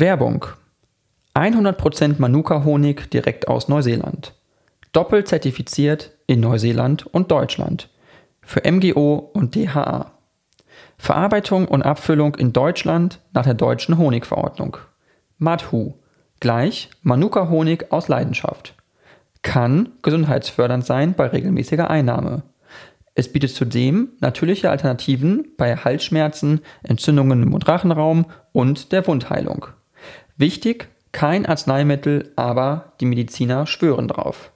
Werbung 100% Manuka-Honig direkt aus Neuseeland. Doppelt zertifiziert in Neuseeland und Deutschland. Für MGO und DHA. Verarbeitung und Abfüllung in Deutschland nach der deutschen Honigverordnung. Madhu gleich Manuka-Honig aus Leidenschaft. Kann gesundheitsfördernd sein bei regelmäßiger Einnahme. Es bietet zudem natürliche Alternativen bei Halsschmerzen, Entzündungen im Mundrachenraum und der Wundheilung. Wichtig, kein Arzneimittel, aber die Mediziner schwören drauf.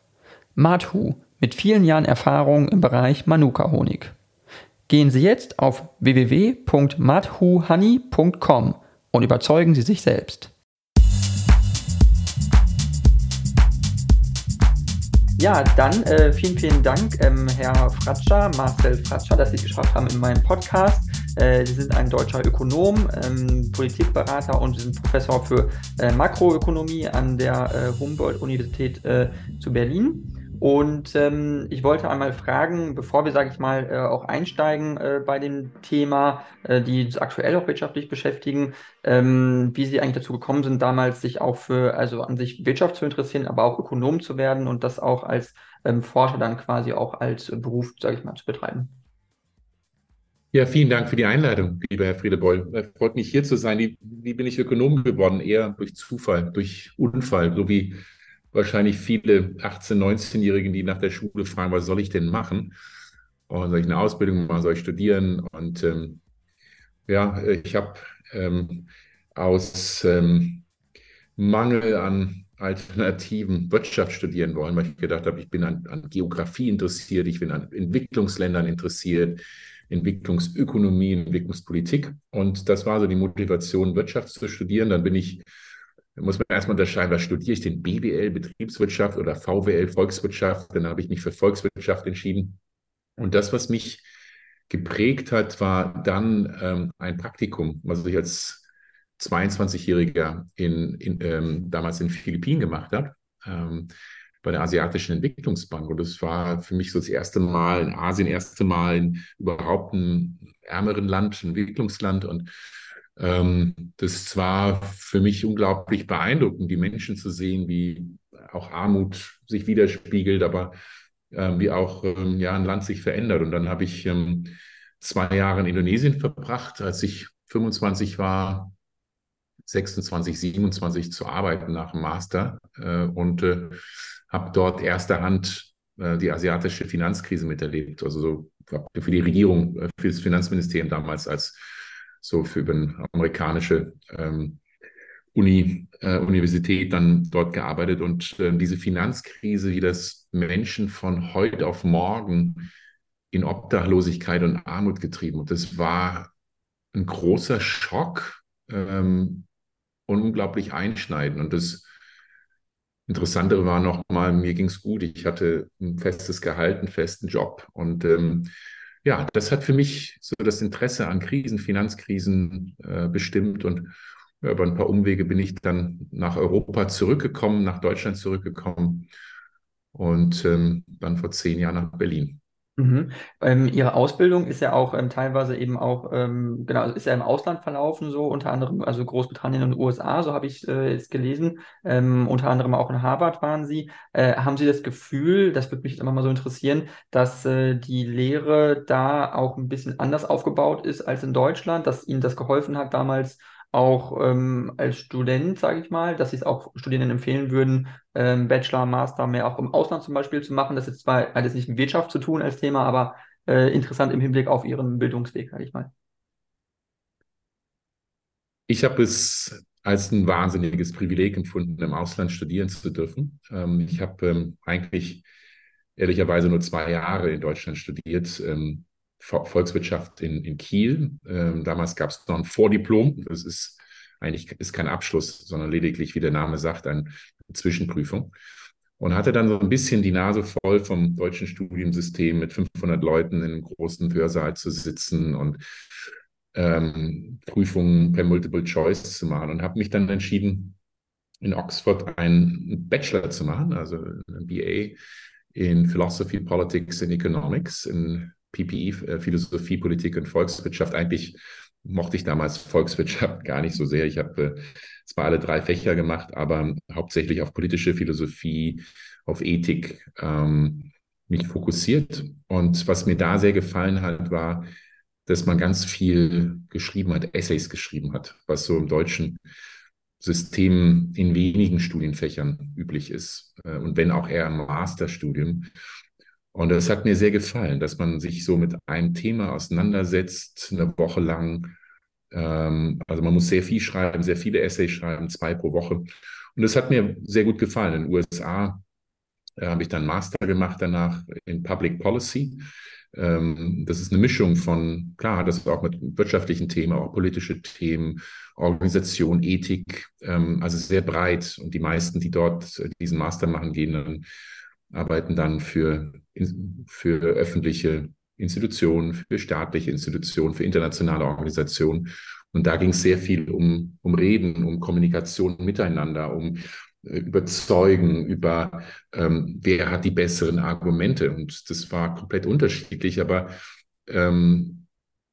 Madhu mit vielen Jahren Erfahrung im Bereich Manuka-Honig. Gehen Sie jetzt auf www.madhuhoney.com und überzeugen Sie sich selbst. Ja, dann äh, vielen, vielen Dank, ähm, Herr Fratscher, Marcel Fratscher, dass Sie es geschafft haben in meinem Podcast. Äh, Sie sind ein deutscher Ökonom, ähm, Politikberater und Sie sind Professor für äh, Makroökonomie an der äh, Humboldt-Universität äh, zu Berlin. Und ähm, ich wollte einmal fragen, bevor wir, sage ich mal, äh, auch einsteigen äh, bei dem Thema, äh, die aktuell auch wirtschaftlich beschäftigen, ähm, wie Sie eigentlich dazu gekommen sind, damals sich auch für, also an sich Wirtschaft zu interessieren, aber auch Ökonom zu werden und das auch als ähm, Forscher dann quasi auch als Beruf, sage ich mal, zu betreiben. Ja, vielen Dank für die Einladung, lieber Herr Friedebeul. Freut mich hier zu sein. Wie, wie bin ich Ökonom geworden? Eher durch Zufall, durch Unfall, so wie wahrscheinlich viele 18-, 19-Jährigen, die nach der Schule fragen, was soll ich denn machen? Und soll ich eine Ausbildung machen, soll ich studieren? Und ähm, ja, ich habe ähm, aus ähm, Mangel an alternativen Wirtschaft studieren wollen, weil ich gedacht habe, ich bin an, an Geografie interessiert, ich bin an Entwicklungsländern interessiert, Entwicklungsökonomie, Entwicklungspolitik. Und das war so die Motivation, Wirtschaft zu studieren. Dann bin ich muss man erstmal unterscheiden, was studiere ich denn? BWL, Betriebswirtschaft oder VWL, Volkswirtschaft? Dann habe ich mich für Volkswirtschaft entschieden. Und das, was mich geprägt hat, war dann ähm, ein Praktikum, was ich als 22-Jähriger in, in ähm, damals in Philippinen gemacht habe, ähm, bei der Asiatischen Entwicklungsbank. Und das war für mich so das erste Mal in Asien, erste Mal in überhaupt einem ärmeren Land, ein Entwicklungsland. Und ähm, das war für mich unglaublich beeindruckend, die Menschen zu sehen, wie auch Armut sich widerspiegelt, aber äh, wie auch ähm, ja, ein Land sich verändert. Und dann habe ich ähm, zwei Jahre in Indonesien verbracht, als ich 25 war, 26, 27 zu arbeiten nach dem Master äh, und äh, habe dort erster Hand äh, die asiatische Finanzkrise miterlebt. Also so für die Regierung, äh, für das Finanzministerium damals als so für eine amerikanische ähm, Uni, äh, Universität dann dort gearbeitet und äh, diese Finanzkrise, wie das Menschen von heute auf morgen in Obdachlosigkeit und Armut getrieben. Und das war ein großer Schock ähm, und unglaublich einschneidend. Und das Interessante war nochmal, mir ging es gut. Ich hatte ein festes Gehalt, einen festen Job und ähm, ja, das hat für mich so das Interesse an Krisen, Finanzkrisen äh, bestimmt und über ein paar Umwege bin ich dann nach Europa zurückgekommen, nach Deutschland zurückgekommen und ähm, dann vor zehn Jahren nach Berlin. Mhm. Ähm, Ihre Ausbildung ist ja auch ähm, teilweise eben auch, ähm, genau, ist ja im Ausland verlaufen, so unter anderem, also Großbritannien und USA, so habe ich äh, es gelesen. Ähm, unter anderem auch in Harvard waren Sie. Äh, haben Sie das Gefühl, das würde mich immer mal so interessieren, dass äh, die Lehre da auch ein bisschen anders aufgebaut ist als in Deutschland, dass Ihnen das geholfen hat, damals auch ähm, als Student, sage ich mal, dass Sie es auch Studierenden empfehlen würden, ähm, Bachelor, Master mehr auch im Ausland zum Beispiel zu machen. Das ist zwar alles nicht mit Wirtschaft zu tun als Thema, aber äh, interessant im Hinblick auf Ihren Bildungsweg, sage ich mal. Ich habe es als ein wahnsinniges Privileg empfunden, im Ausland studieren zu dürfen. Ähm, ich habe ähm, eigentlich ehrlicherweise nur zwei Jahre in Deutschland studiert. Ähm, Volkswirtschaft in, in Kiel. Ähm, damals gab es noch ein Vordiplom. Das ist eigentlich ist kein Abschluss, sondern lediglich, wie der Name sagt, eine Zwischenprüfung. Und hatte dann so ein bisschen die Nase voll vom deutschen Studiensystem mit 500 Leuten in einem großen Hörsaal zu sitzen und ähm, Prüfungen per Multiple Choice zu machen und habe mich dann entschieden, in Oxford einen Bachelor zu machen, also ein BA in Philosophy, Politics and Economics in PPI, äh, Philosophie, Politik und Volkswirtschaft. Eigentlich mochte ich damals Volkswirtschaft gar nicht so sehr. Ich habe äh, zwar alle drei Fächer gemacht, aber hauptsächlich auf politische Philosophie, auf Ethik ähm, mich fokussiert. Und was mir da sehr gefallen hat, war, dass man ganz viel geschrieben hat, Essays geschrieben hat, was so im deutschen System in wenigen Studienfächern üblich ist. Äh, und wenn auch eher im Masterstudium. Und das hat mir sehr gefallen, dass man sich so mit einem Thema auseinandersetzt, eine Woche lang. Ähm, also man muss sehr viel schreiben, sehr viele Essays schreiben, zwei pro Woche. Und das hat mir sehr gut gefallen. In den USA äh, habe ich dann Master gemacht danach in Public Policy. Ähm, das ist eine Mischung von, klar, das ist auch mit wirtschaftlichen Themen, auch politische Themen, Organisation, Ethik, ähm, also sehr breit. Und die meisten, die dort diesen Master machen, gehen dann arbeiten dann für, für öffentliche Institutionen, für staatliche Institutionen, für internationale Organisationen. Und da ging es sehr viel um, um Reden, um Kommunikation miteinander, um äh, überzeugen, über ähm, wer hat die besseren Argumente. Und das war komplett unterschiedlich, aber ähm,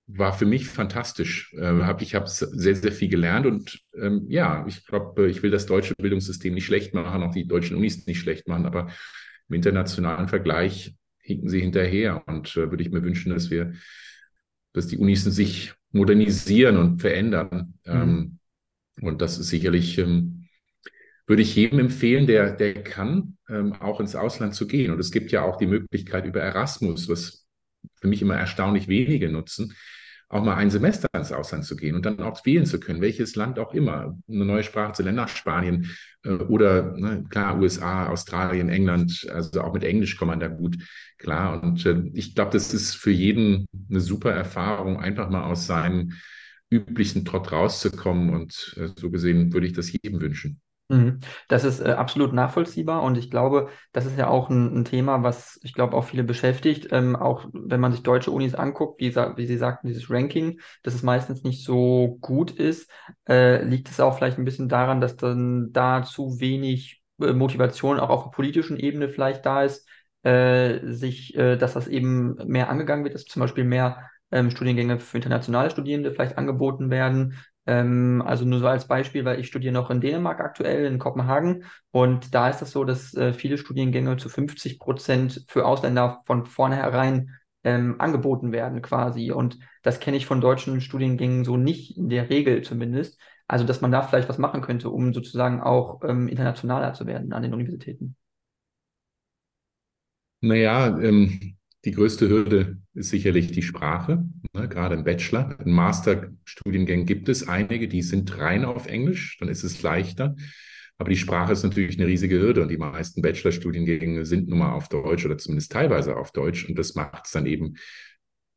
war für mich fantastisch. Äh, hab, ich habe sehr, sehr viel gelernt und ähm, ja, ich glaube, ich will das deutsche Bildungssystem nicht schlecht machen, auch die deutschen Unis nicht schlecht machen, aber im internationalen Vergleich hinken sie hinterher. Und äh, würde ich mir wünschen, dass wir, dass die Unis sich modernisieren und verändern. Mhm. Ähm, und das ist sicherlich, ähm, würde ich jedem empfehlen, der, der kann, ähm, auch ins Ausland zu gehen. Und es gibt ja auch die Möglichkeit über Erasmus, was für mich immer erstaunlich wenige nutzen, auch mal ein Semester ins Ausland zu gehen und dann auch wählen zu können, welches Land auch immer, eine neue Sprache zu lernen, nach Spanien äh, oder ne, klar, USA, Australien, England, also auch mit Englisch kommt man da gut klar. Und äh, ich glaube, das ist für jeden eine super Erfahrung, einfach mal aus seinem üblichen Trott rauszukommen. Und äh, so gesehen würde ich das jedem wünschen. Mhm. Das ist äh, absolut nachvollziehbar und ich glaube, das ist ja auch ein, ein Thema, was ich glaube auch viele beschäftigt. Ähm, auch wenn man sich deutsche Unis anguckt, wie, wie Sie sagten, dieses Ranking, dass es meistens nicht so gut ist, äh, liegt es auch vielleicht ein bisschen daran, dass dann da zu wenig äh, Motivation auch auf der politischen Ebene vielleicht da ist, äh, sich, dass das eben mehr angegangen wird, dass zum Beispiel mehr ähm, Studiengänge für internationale Studierende vielleicht angeboten werden, ähm, also nur so als Beispiel, weil ich studiere noch in Dänemark aktuell, in Kopenhagen. Und da ist es das so, dass äh, viele Studiengänge zu 50 Prozent für Ausländer von vornherein ähm, angeboten werden quasi. Und das kenne ich von deutschen Studiengängen so nicht, in der Regel zumindest. Also, dass man da vielleicht was machen könnte, um sozusagen auch ähm, internationaler zu werden an den Universitäten. Naja, ähm, die größte Hürde ist sicherlich die Sprache, ne, gerade im Bachelor. In Masterstudiengängen gibt es einige, die sind rein auf Englisch, dann ist es leichter. Aber die Sprache ist natürlich eine riesige Hürde und die meisten Bachelorstudiengänge sind nun mal auf Deutsch oder zumindest teilweise auf Deutsch und das macht es dann eben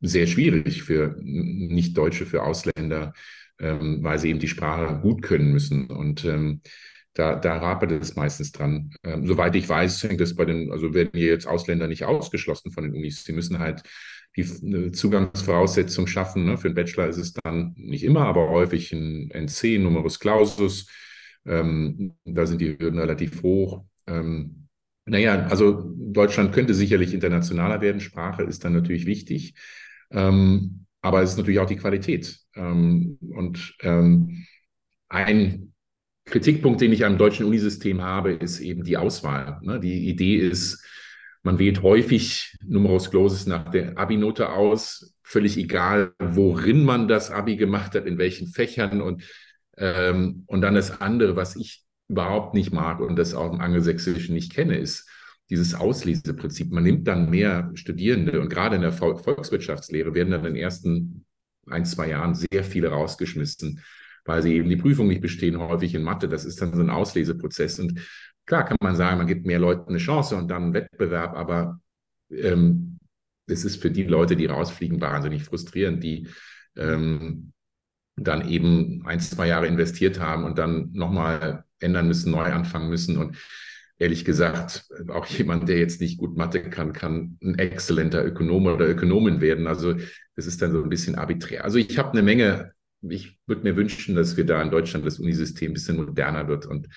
sehr schwierig für Nicht-Deutsche, für Ausländer, ähm, weil sie eben die Sprache gut können müssen. Und ähm, da, da hapert es meistens dran. Ähm, soweit ich weiß, hängt das bei den, also werden hier jetzt Ausländer nicht ausgeschlossen von den Unis. Sie müssen halt die Zugangsvoraussetzung schaffen. Ne? Für einen Bachelor ist es dann nicht immer, aber häufig ein NC, Numerus Clausus. Ähm, da sind die Hürden relativ hoch. Ähm, naja, also Deutschland könnte sicherlich internationaler werden. Sprache ist dann natürlich wichtig. Ähm, aber es ist natürlich auch die Qualität. Ähm, und ähm, ein Kritikpunkt, den ich am deutschen Unisystem habe, ist eben die Auswahl. Ne? Die Idee ist, man wählt häufig Numerus Clausus nach der Abi-Note aus, völlig egal, worin man das Abi gemacht hat, in welchen Fächern und, ähm, und dann das andere, was ich überhaupt nicht mag und das auch im Angelsächsischen nicht kenne, ist dieses Ausleseprinzip. Man nimmt dann mehr Studierende und gerade in der Volkswirtschaftslehre werden dann in den ersten ein, zwei Jahren sehr viele rausgeschmissen weil sie eben die Prüfung nicht bestehen, häufig in Mathe. Das ist dann so ein Ausleseprozess. Und klar kann man sagen, man gibt mehr Leuten eine Chance und dann einen Wettbewerb, aber ähm, es ist für die Leute, die rausfliegen, wahnsinnig frustrierend, die ähm, dann eben ein, zwei Jahre investiert haben und dann nochmal ändern müssen, neu anfangen müssen. Und ehrlich gesagt, auch jemand, der jetzt nicht gut Mathe kann, kann ein exzellenter Ökonome oder Ökonomin werden. Also das ist dann so ein bisschen arbiträr. Also ich habe eine Menge ich würde mir wünschen, dass wir da in Deutschland das Unisystem ein bisschen moderner wird. Und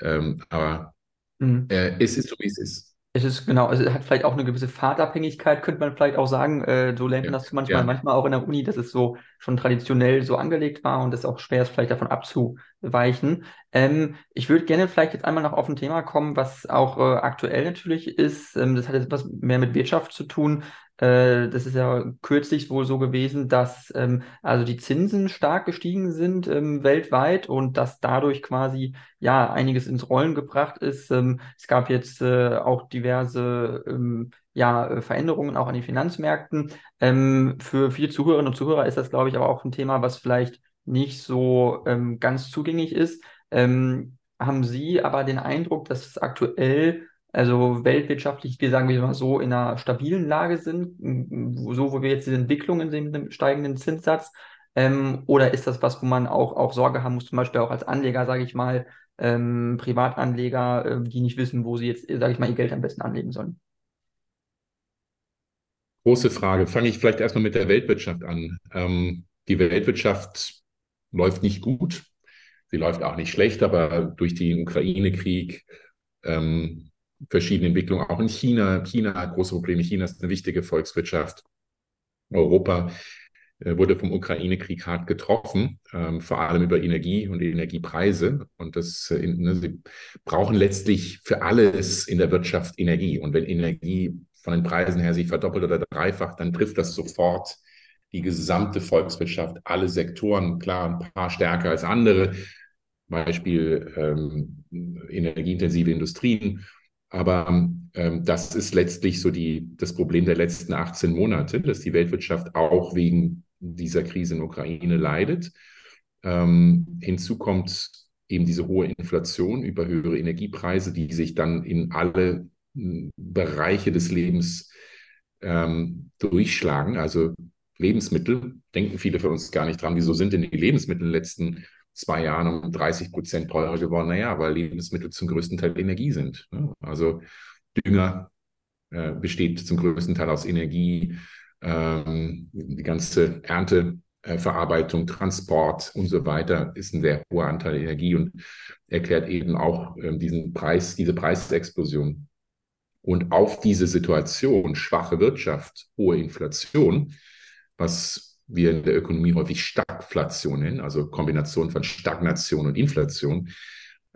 ähm, aber mhm. äh, es ist so, wie es ist. Es ist genau, es hat vielleicht auch eine gewisse Fahrtabhängigkeit, könnte man vielleicht auch sagen. Äh, so lernt man Ja, das manchmal, ja. manchmal auch in der Uni, dass es so schon traditionell so angelegt war und es auch schwer ist, vielleicht davon abzuweichen. Ähm, ich würde gerne vielleicht jetzt einmal noch auf ein Thema kommen, was auch äh, aktuell natürlich ist. Ähm, das hat jetzt was mehr mit Wirtschaft zu tun. Äh, das ist ja kürzlich wohl so gewesen, dass ähm, also die Zinsen stark gestiegen sind ähm, weltweit und dass dadurch quasi ja einiges ins Rollen gebracht ist. Ähm, es gab jetzt äh, auch diverse ähm, ja, äh, Veränderungen auch an den Finanzmärkten. Ähm, für viele Zuhörerinnen und Zuhörer ist das, glaube ich, aber auch ein Thema, was vielleicht nicht so ähm, ganz zugänglich ist. Haben Sie aber den Eindruck, dass es aktuell also weltwirtschaftlich, wir sagen wir mal so, in einer stabilen Lage sind, so wo wir jetzt diese Entwicklungen sehen mit dem steigenden Zinssatz? Ähm, oder ist das was, wo man auch, auch Sorge haben muss, zum Beispiel auch als Anleger, sage ich mal, ähm, Privatanleger, äh, die nicht wissen, wo sie jetzt, sage ich mal, ihr Geld am besten anlegen sollen? Große Frage. Fange ich vielleicht erstmal mit der Weltwirtschaft an. Ähm, die Weltwirtschaft läuft nicht gut. Sie läuft auch nicht schlecht, aber durch den Ukraine-Krieg, ähm, verschiedene Entwicklungen, auch in China. China hat große Probleme. China ist eine wichtige Volkswirtschaft. Europa äh, wurde vom Ukraine-Krieg hart getroffen, ähm, vor allem über Energie und Energiepreise. Und das, äh, ne, sie brauchen letztlich für alles in der Wirtschaft Energie. Und wenn Energie von den Preisen her sich verdoppelt oder dreifacht, dann trifft das sofort die gesamte Volkswirtschaft, alle Sektoren, klar, ein paar stärker als andere, Beispiel ähm, energieintensive Industrien. Aber ähm, das ist letztlich so die, das Problem der letzten 18 Monate, dass die Weltwirtschaft auch wegen dieser Krise in der Ukraine leidet. Ähm, hinzu kommt eben diese hohe Inflation über höhere Energiepreise, die sich dann in alle Bereiche des Lebens ähm, durchschlagen. Also Lebensmittel, denken viele von uns gar nicht dran, wieso sind denn die Lebensmittel in den letzten zwei Jahren um 30 Prozent teurer geworden? Naja, weil Lebensmittel zum größten Teil Energie sind. Ne? Also Dünger äh, besteht zum größten Teil aus Energie, ähm, die ganze Ernteverarbeitung, Transport und so weiter ist ein sehr hoher Anteil Energie und erklärt eben auch ähm, diesen Preis, diese Preisexplosion. Und auf diese Situation, schwache Wirtschaft, hohe Inflation, was wir in der Ökonomie häufig Stagflation nennen, also Kombination von Stagnation und Inflation,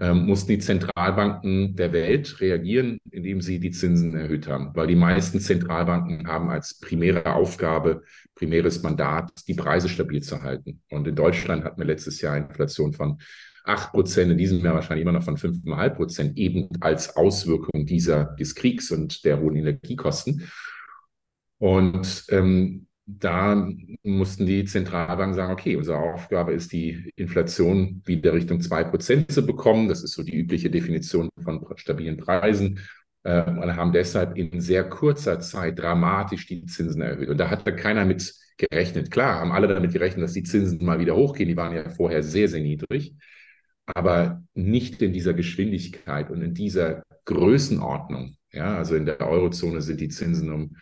ähm, mussten die Zentralbanken der Welt reagieren, indem sie die Zinsen erhöht haben. Weil die meisten Zentralbanken haben als primäre Aufgabe, primäres Mandat, die Preise stabil zu halten. Und in Deutschland hatten wir letztes Jahr Inflation von 8 Prozent, in diesem Jahr wahrscheinlich immer noch von 5,5 Prozent, eben als Auswirkung dieser, des Kriegs und der hohen Energiekosten. Und ähm, da mussten die Zentralbanken sagen, okay, unsere Aufgabe ist, die Inflation wieder Richtung 2% zu bekommen. Das ist so die übliche Definition von stabilen Preisen. Äh, und haben deshalb in sehr kurzer Zeit dramatisch die Zinsen erhöht. Und da hat keiner mit gerechnet. Klar, haben alle damit gerechnet, dass die Zinsen mal wieder hochgehen. Die waren ja vorher sehr, sehr niedrig aber nicht in dieser Geschwindigkeit und in dieser Größenordnung. Ja, also in der Eurozone sind die Zinsen um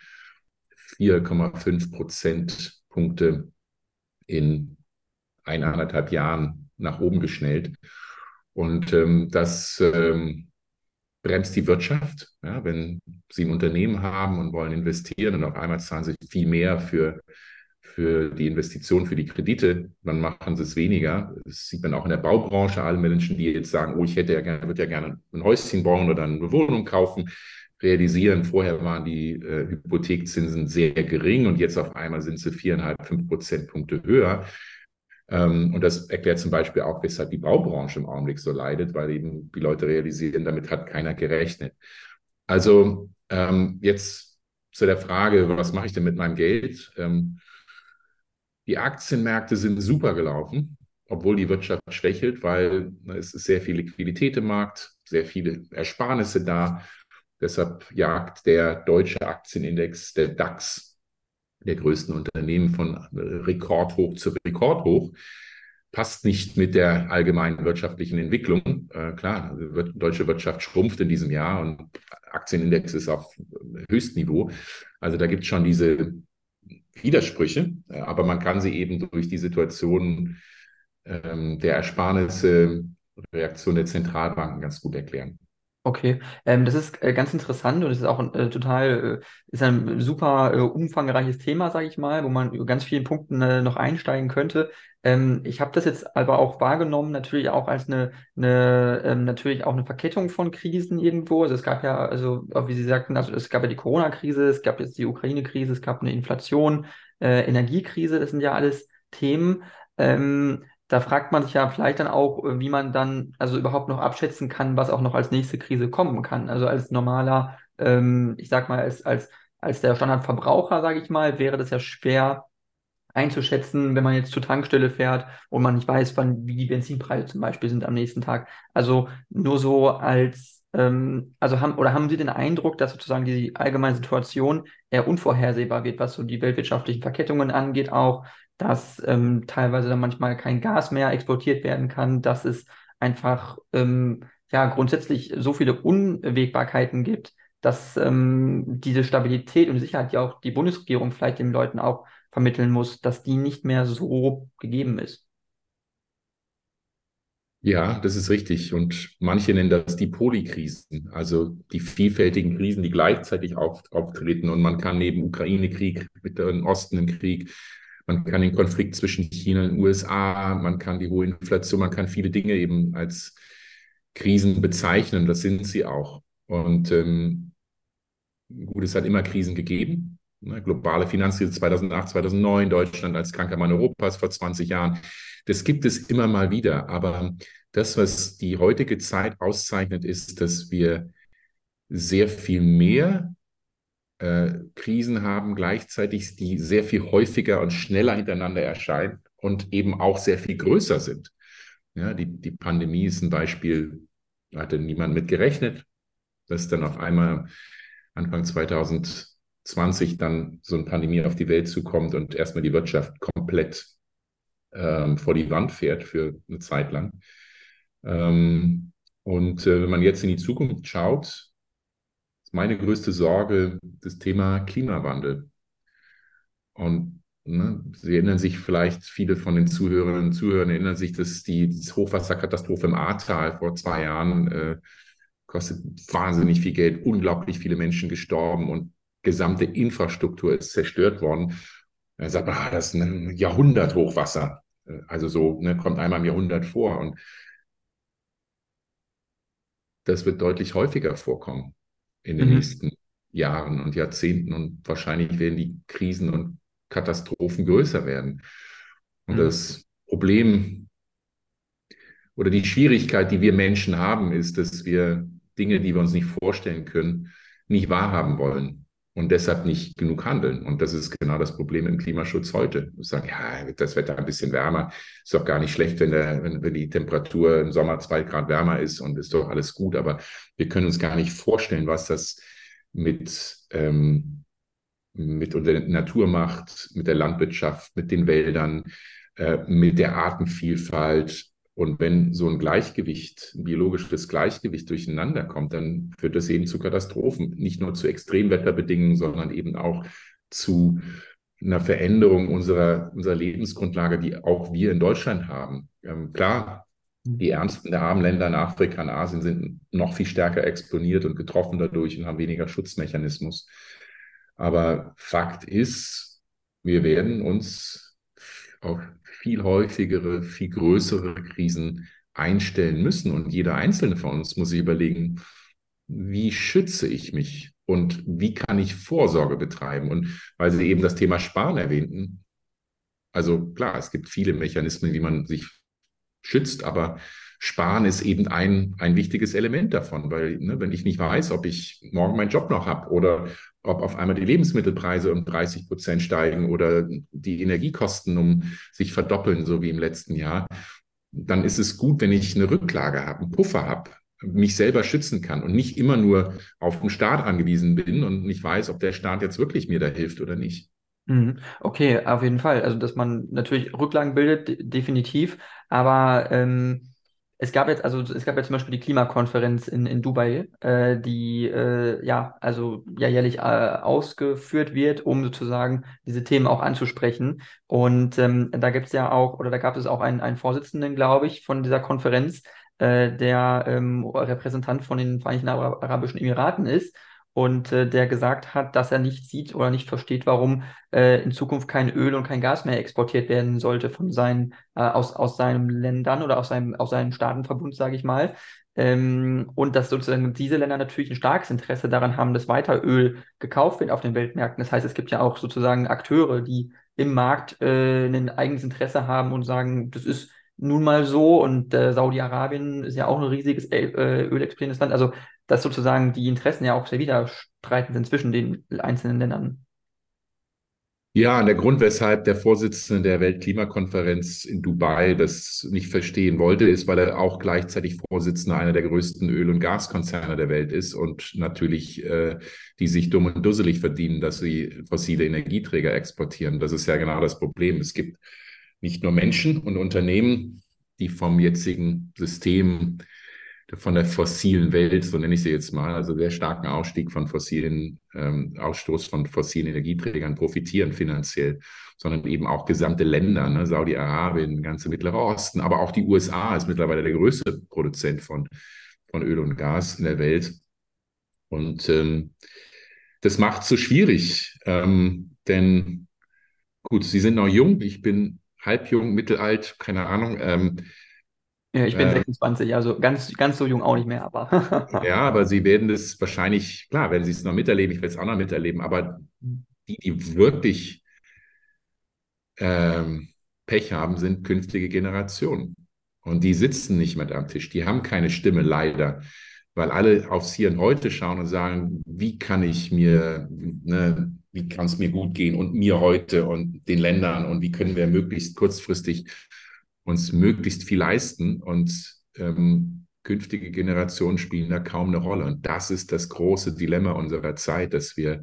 4,5 Prozentpunkte in eineinhalb Jahren nach oben geschnellt. Und ähm, das ähm, bremst die Wirtschaft. Ja, wenn Sie ein Unternehmen haben und wollen investieren und auf einmal zahlen Sie viel mehr für für die Investition, für die Kredite, dann machen sie es weniger. Das sieht man auch in der Baubranche. Alle Menschen, die jetzt sagen, oh, ich hätte ja gerne, würde ja gerne ein Häuschen bauen oder eine Wohnung kaufen, realisieren, vorher waren die äh, Hypothekzinsen sehr gering und jetzt auf einmal sind sie viereinhalb, fünf Prozentpunkte höher. Ähm, und das erklärt zum Beispiel auch, weshalb die Baubranche im Augenblick so leidet, weil eben die Leute realisieren, damit hat keiner gerechnet. Also ähm, jetzt zu der Frage, was mache ich denn mit meinem Geld? Ähm, die Aktienmärkte sind super gelaufen, obwohl die Wirtschaft schwächelt, weil es ist sehr viel Liquidität im Markt, sehr viele Ersparnisse da. Deshalb jagt der deutsche Aktienindex, der DAX, der größten Unternehmen von Rekordhoch zu Rekordhoch. Passt nicht mit der allgemeinen wirtschaftlichen Entwicklung. Äh, klar, die deutsche Wirtschaft schrumpft in diesem Jahr und Aktienindex ist auf Höchstniveau. Also da gibt es schon diese Widersprüche, aber man kann sie eben durch die Situation ähm, der Ersparnisse, Reaktion der Zentralbanken ganz gut erklären. Okay, ähm, das ist äh, ganz interessant und es ist auch äh, total, äh, ist ein super äh, umfangreiches Thema, sage ich mal, wo man über ganz vielen Punkten äh, noch einsteigen könnte. Ähm, ich habe das jetzt aber auch wahrgenommen, natürlich auch als eine, eine ähm, natürlich auch eine Verkettung von Krisen irgendwo. Also es gab ja, also wie Sie sagten, also es gab ja die Corona-Krise, es gab jetzt die Ukraine-Krise, es gab eine Inflation, äh, Energiekrise, das sind ja alles Themen. Ähm, da fragt man sich ja vielleicht dann auch, äh, wie man dann also überhaupt noch abschätzen kann, was auch noch als nächste Krise kommen kann. Also als normaler, ähm, ich sag mal, als, als, als der Standardverbraucher, sage ich mal, wäre das ja schwer einzuschätzen, wenn man jetzt zur Tankstelle fährt und man nicht weiß, wann, wie die Benzinpreise zum Beispiel sind am nächsten Tag. Also nur so als, ähm, also haben, oder haben Sie den Eindruck, dass sozusagen die allgemeine Situation eher unvorhersehbar wird, was so die weltwirtschaftlichen Verkettungen angeht, auch, dass ähm, teilweise dann manchmal kein Gas mehr exportiert werden kann, dass es einfach ähm, ja grundsätzlich so viele Unwägbarkeiten gibt, dass ähm, diese Stabilität und Sicherheit, die auch die Bundesregierung vielleicht den Leuten auch vermitteln muss, dass die nicht mehr so gegeben ist. Ja, das ist richtig. Und manche nennen das die Polykrisen, also die vielfältigen Krisen, die gleichzeitig auf, auftreten. Und man kann neben Ukraine-Krieg, mit dem Osten im Krieg, man kann den Konflikt zwischen China und den USA, man kann die hohe Inflation, man kann viele Dinge eben als Krisen bezeichnen. Das sind sie auch. Und ähm, gut, es hat immer Krisen gegeben. Ne, globale Finanzkrise 2008, 2009, Deutschland als kranker Mann Europas vor 20 Jahren. Das gibt es immer mal wieder. Aber das, was die heutige Zeit auszeichnet, ist, dass wir sehr viel mehr äh, Krisen haben, gleichzeitig, die sehr viel häufiger und schneller hintereinander erscheinen und eben auch sehr viel größer sind. Ja, die, die Pandemie ist ein Beispiel, da hatte niemand mit gerechnet, dass dann auf einmal Anfang 2020 dann so eine Pandemie auf die Welt zukommt und erstmal die Wirtschaft komplett ähm, vor die Wand fährt für eine Zeit lang. Ähm, und äh, wenn man jetzt in die Zukunft schaut, meine größte Sorge das Thema Klimawandel. Und ne, Sie erinnern sich vielleicht, viele von den Zuhörerinnen und Zuhörern erinnern sich, dass die Hochwasserkatastrophe im Ahrtal vor zwei Jahren äh, kostet wahnsinnig viel Geld, unglaublich viele Menschen gestorben und gesamte Infrastruktur ist zerstört worden. Er sagt, ah, das ist ein Jahrhundert-Hochwasser. Äh, also so, ne, kommt einmal im Jahrhundert vor. Und das wird deutlich häufiger vorkommen in den mhm. nächsten Jahren und Jahrzehnten und wahrscheinlich werden die Krisen und Katastrophen größer werden. Und mhm. das Problem oder die Schwierigkeit, die wir Menschen haben, ist, dass wir Dinge, die wir uns nicht vorstellen können, nicht wahrhaben wollen und deshalb nicht genug handeln. Und das ist genau das Problem im Klimaschutz heute. Wir sagen, ja, das Wetter ein bisschen wärmer, ist doch gar nicht schlecht, wenn, der, wenn, die Temperatur im Sommer zwei Grad wärmer ist und ist doch alles gut. Aber wir können uns gar nicht vorstellen, was das mit, ähm, mit der Natur macht, mit der Landwirtschaft, mit den Wäldern, äh, mit der Artenvielfalt, und wenn so ein Gleichgewicht, ein biologisches Gleichgewicht durcheinander kommt, dann führt das eben zu Katastrophen. Nicht nur zu Extremwetterbedingungen, sondern eben auch zu einer Veränderung unserer, unserer Lebensgrundlage, die auch wir in Deutschland haben. Ähm, klar, die Ärmsten der armen Länder in Afrika und Asien sind noch viel stärker exponiert und getroffen dadurch und haben weniger Schutzmechanismus. Aber Fakt ist, wir werden uns auf viel häufigere, viel größere Krisen einstellen müssen. Und jeder einzelne von uns muss sich überlegen, wie schütze ich mich und wie kann ich Vorsorge betreiben? Und weil Sie eben das Thema Sparen erwähnten, also klar, es gibt viele Mechanismen, wie man sich schützt, aber Sparen ist eben ein, ein wichtiges Element davon, weil ne, wenn ich nicht weiß, ob ich morgen meinen Job noch habe oder ob auf einmal die Lebensmittelpreise um 30 Prozent steigen oder die Energiekosten um sich verdoppeln, so wie im letzten Jahr, dann ist es gut, wenn ich eine Rücklage habe, einen Puffer habe, mich selber schützen kann und nicht immer nur auf den Staat angewiesen bin und nicht weiß, ob der Staat jetzt wirklich mir da hilft oder nicht. Mhm. Okay, auf jeden Fall. Also, dass man natürlich Rücklagen bildet, definitiv, aber ähm, es gab jetzt, also es gab jetzt zum Beispiel die Klimakonferenz in, in Dubai, äh, die äh, ja, also ja jährlich äh, ausgeführt wird, um sozusagen diese Themen auch anzusprechen. Und ähm, da gibt es ja auch, oder da gab es auch einen, einen Vorsitzenden, glaube ich, von dieser Konferenz, äh, der ähm, Repräsentant von den Vereinigten Arabischen Emiraten ist und äh, der gesagt hat, dass er nicht sieht oder nicht versteht, warum äh, in Zukunft kein Öl und kein Gas mehr exportiert werden sollte von seinen, äh, aus, aus seinen Ländern oder aus seinem, aus seinem Staatenverbund, sage ich mal. Ähm, und dass sozusagen diese Länder natürlich ein starkes Interesse daran haben, dass weiter Öl gekauft wird auf den Weltmärkten. Das heißt, es gibt ja auch sozusagen Akteure, die im Markt äh, ein eigenes Interesse haben und sagen, das ist nun mal so und äh, Saudi-Arabien ist ja auch ein riesiges äh, ölexportierendes Land. Also dass sozusagen die Interessen ja auch sehr widerstreitend sind zwischen den einzelnen Ländern. Ja, der Grund, weshalb der Vorsitzende der Weltklimakonferenz in Dubai das nicht verstehen wollte, ist, weil er auch gleichzeitig Vorsitzender einer der größten Öl- und Gaskonzerne der Welt ist und natürlich äh, die sich dumm und dusselig verdienen, dass sie fossile Energieträger exportieren. Das ist ja genau das Problem. Es gibt nicht nur Menschen und Unternehmen, die vom jetzigen System von der fossilen Welt, so nenne ich sie jetzt mal, also sehr starken Ausstieg von fossilen, ähm, Ausstoß von fossilen Energieträgern profitieren finanziell, sondern eben auch gesamte Länder, ne? Saudi-Arabien, ganze Mittlere Osten, aber auch die USA ist mittlerweile der größte Produzent von, von Öl und Gas in der Welt. Und ähm, das macht es so schwierig, ähm, denn gut, Sie sind noch jung, ich bin halbjung, mittelalt, keine Ahnung. Ja, ich bin äh, 26, also ganz, ganz so jung auch nicht mehr, aber. ja, aber Sie werden das wahrscheinlich, klar, werden Sie es noch miterleben, ich werde es auch noch miterleben, aber die, die wirklich ähm, Pech haben, sind künftige Generationen. Und die sitzen nicht mit am Tisch, die haben keine Stimme, leider, weil alle aufs Hier und Heute schauen und sagen, wie kann ich mir, ne, wie kann es mir gut gehen und mir heute und den Ländern und wie können wir möglichst kurzfristig uns möglichst viel leisten und ähm, künftige Generationen spielen da kaum eine Rolle. Und das ist das große Dilemma unserer Zeit, dass wir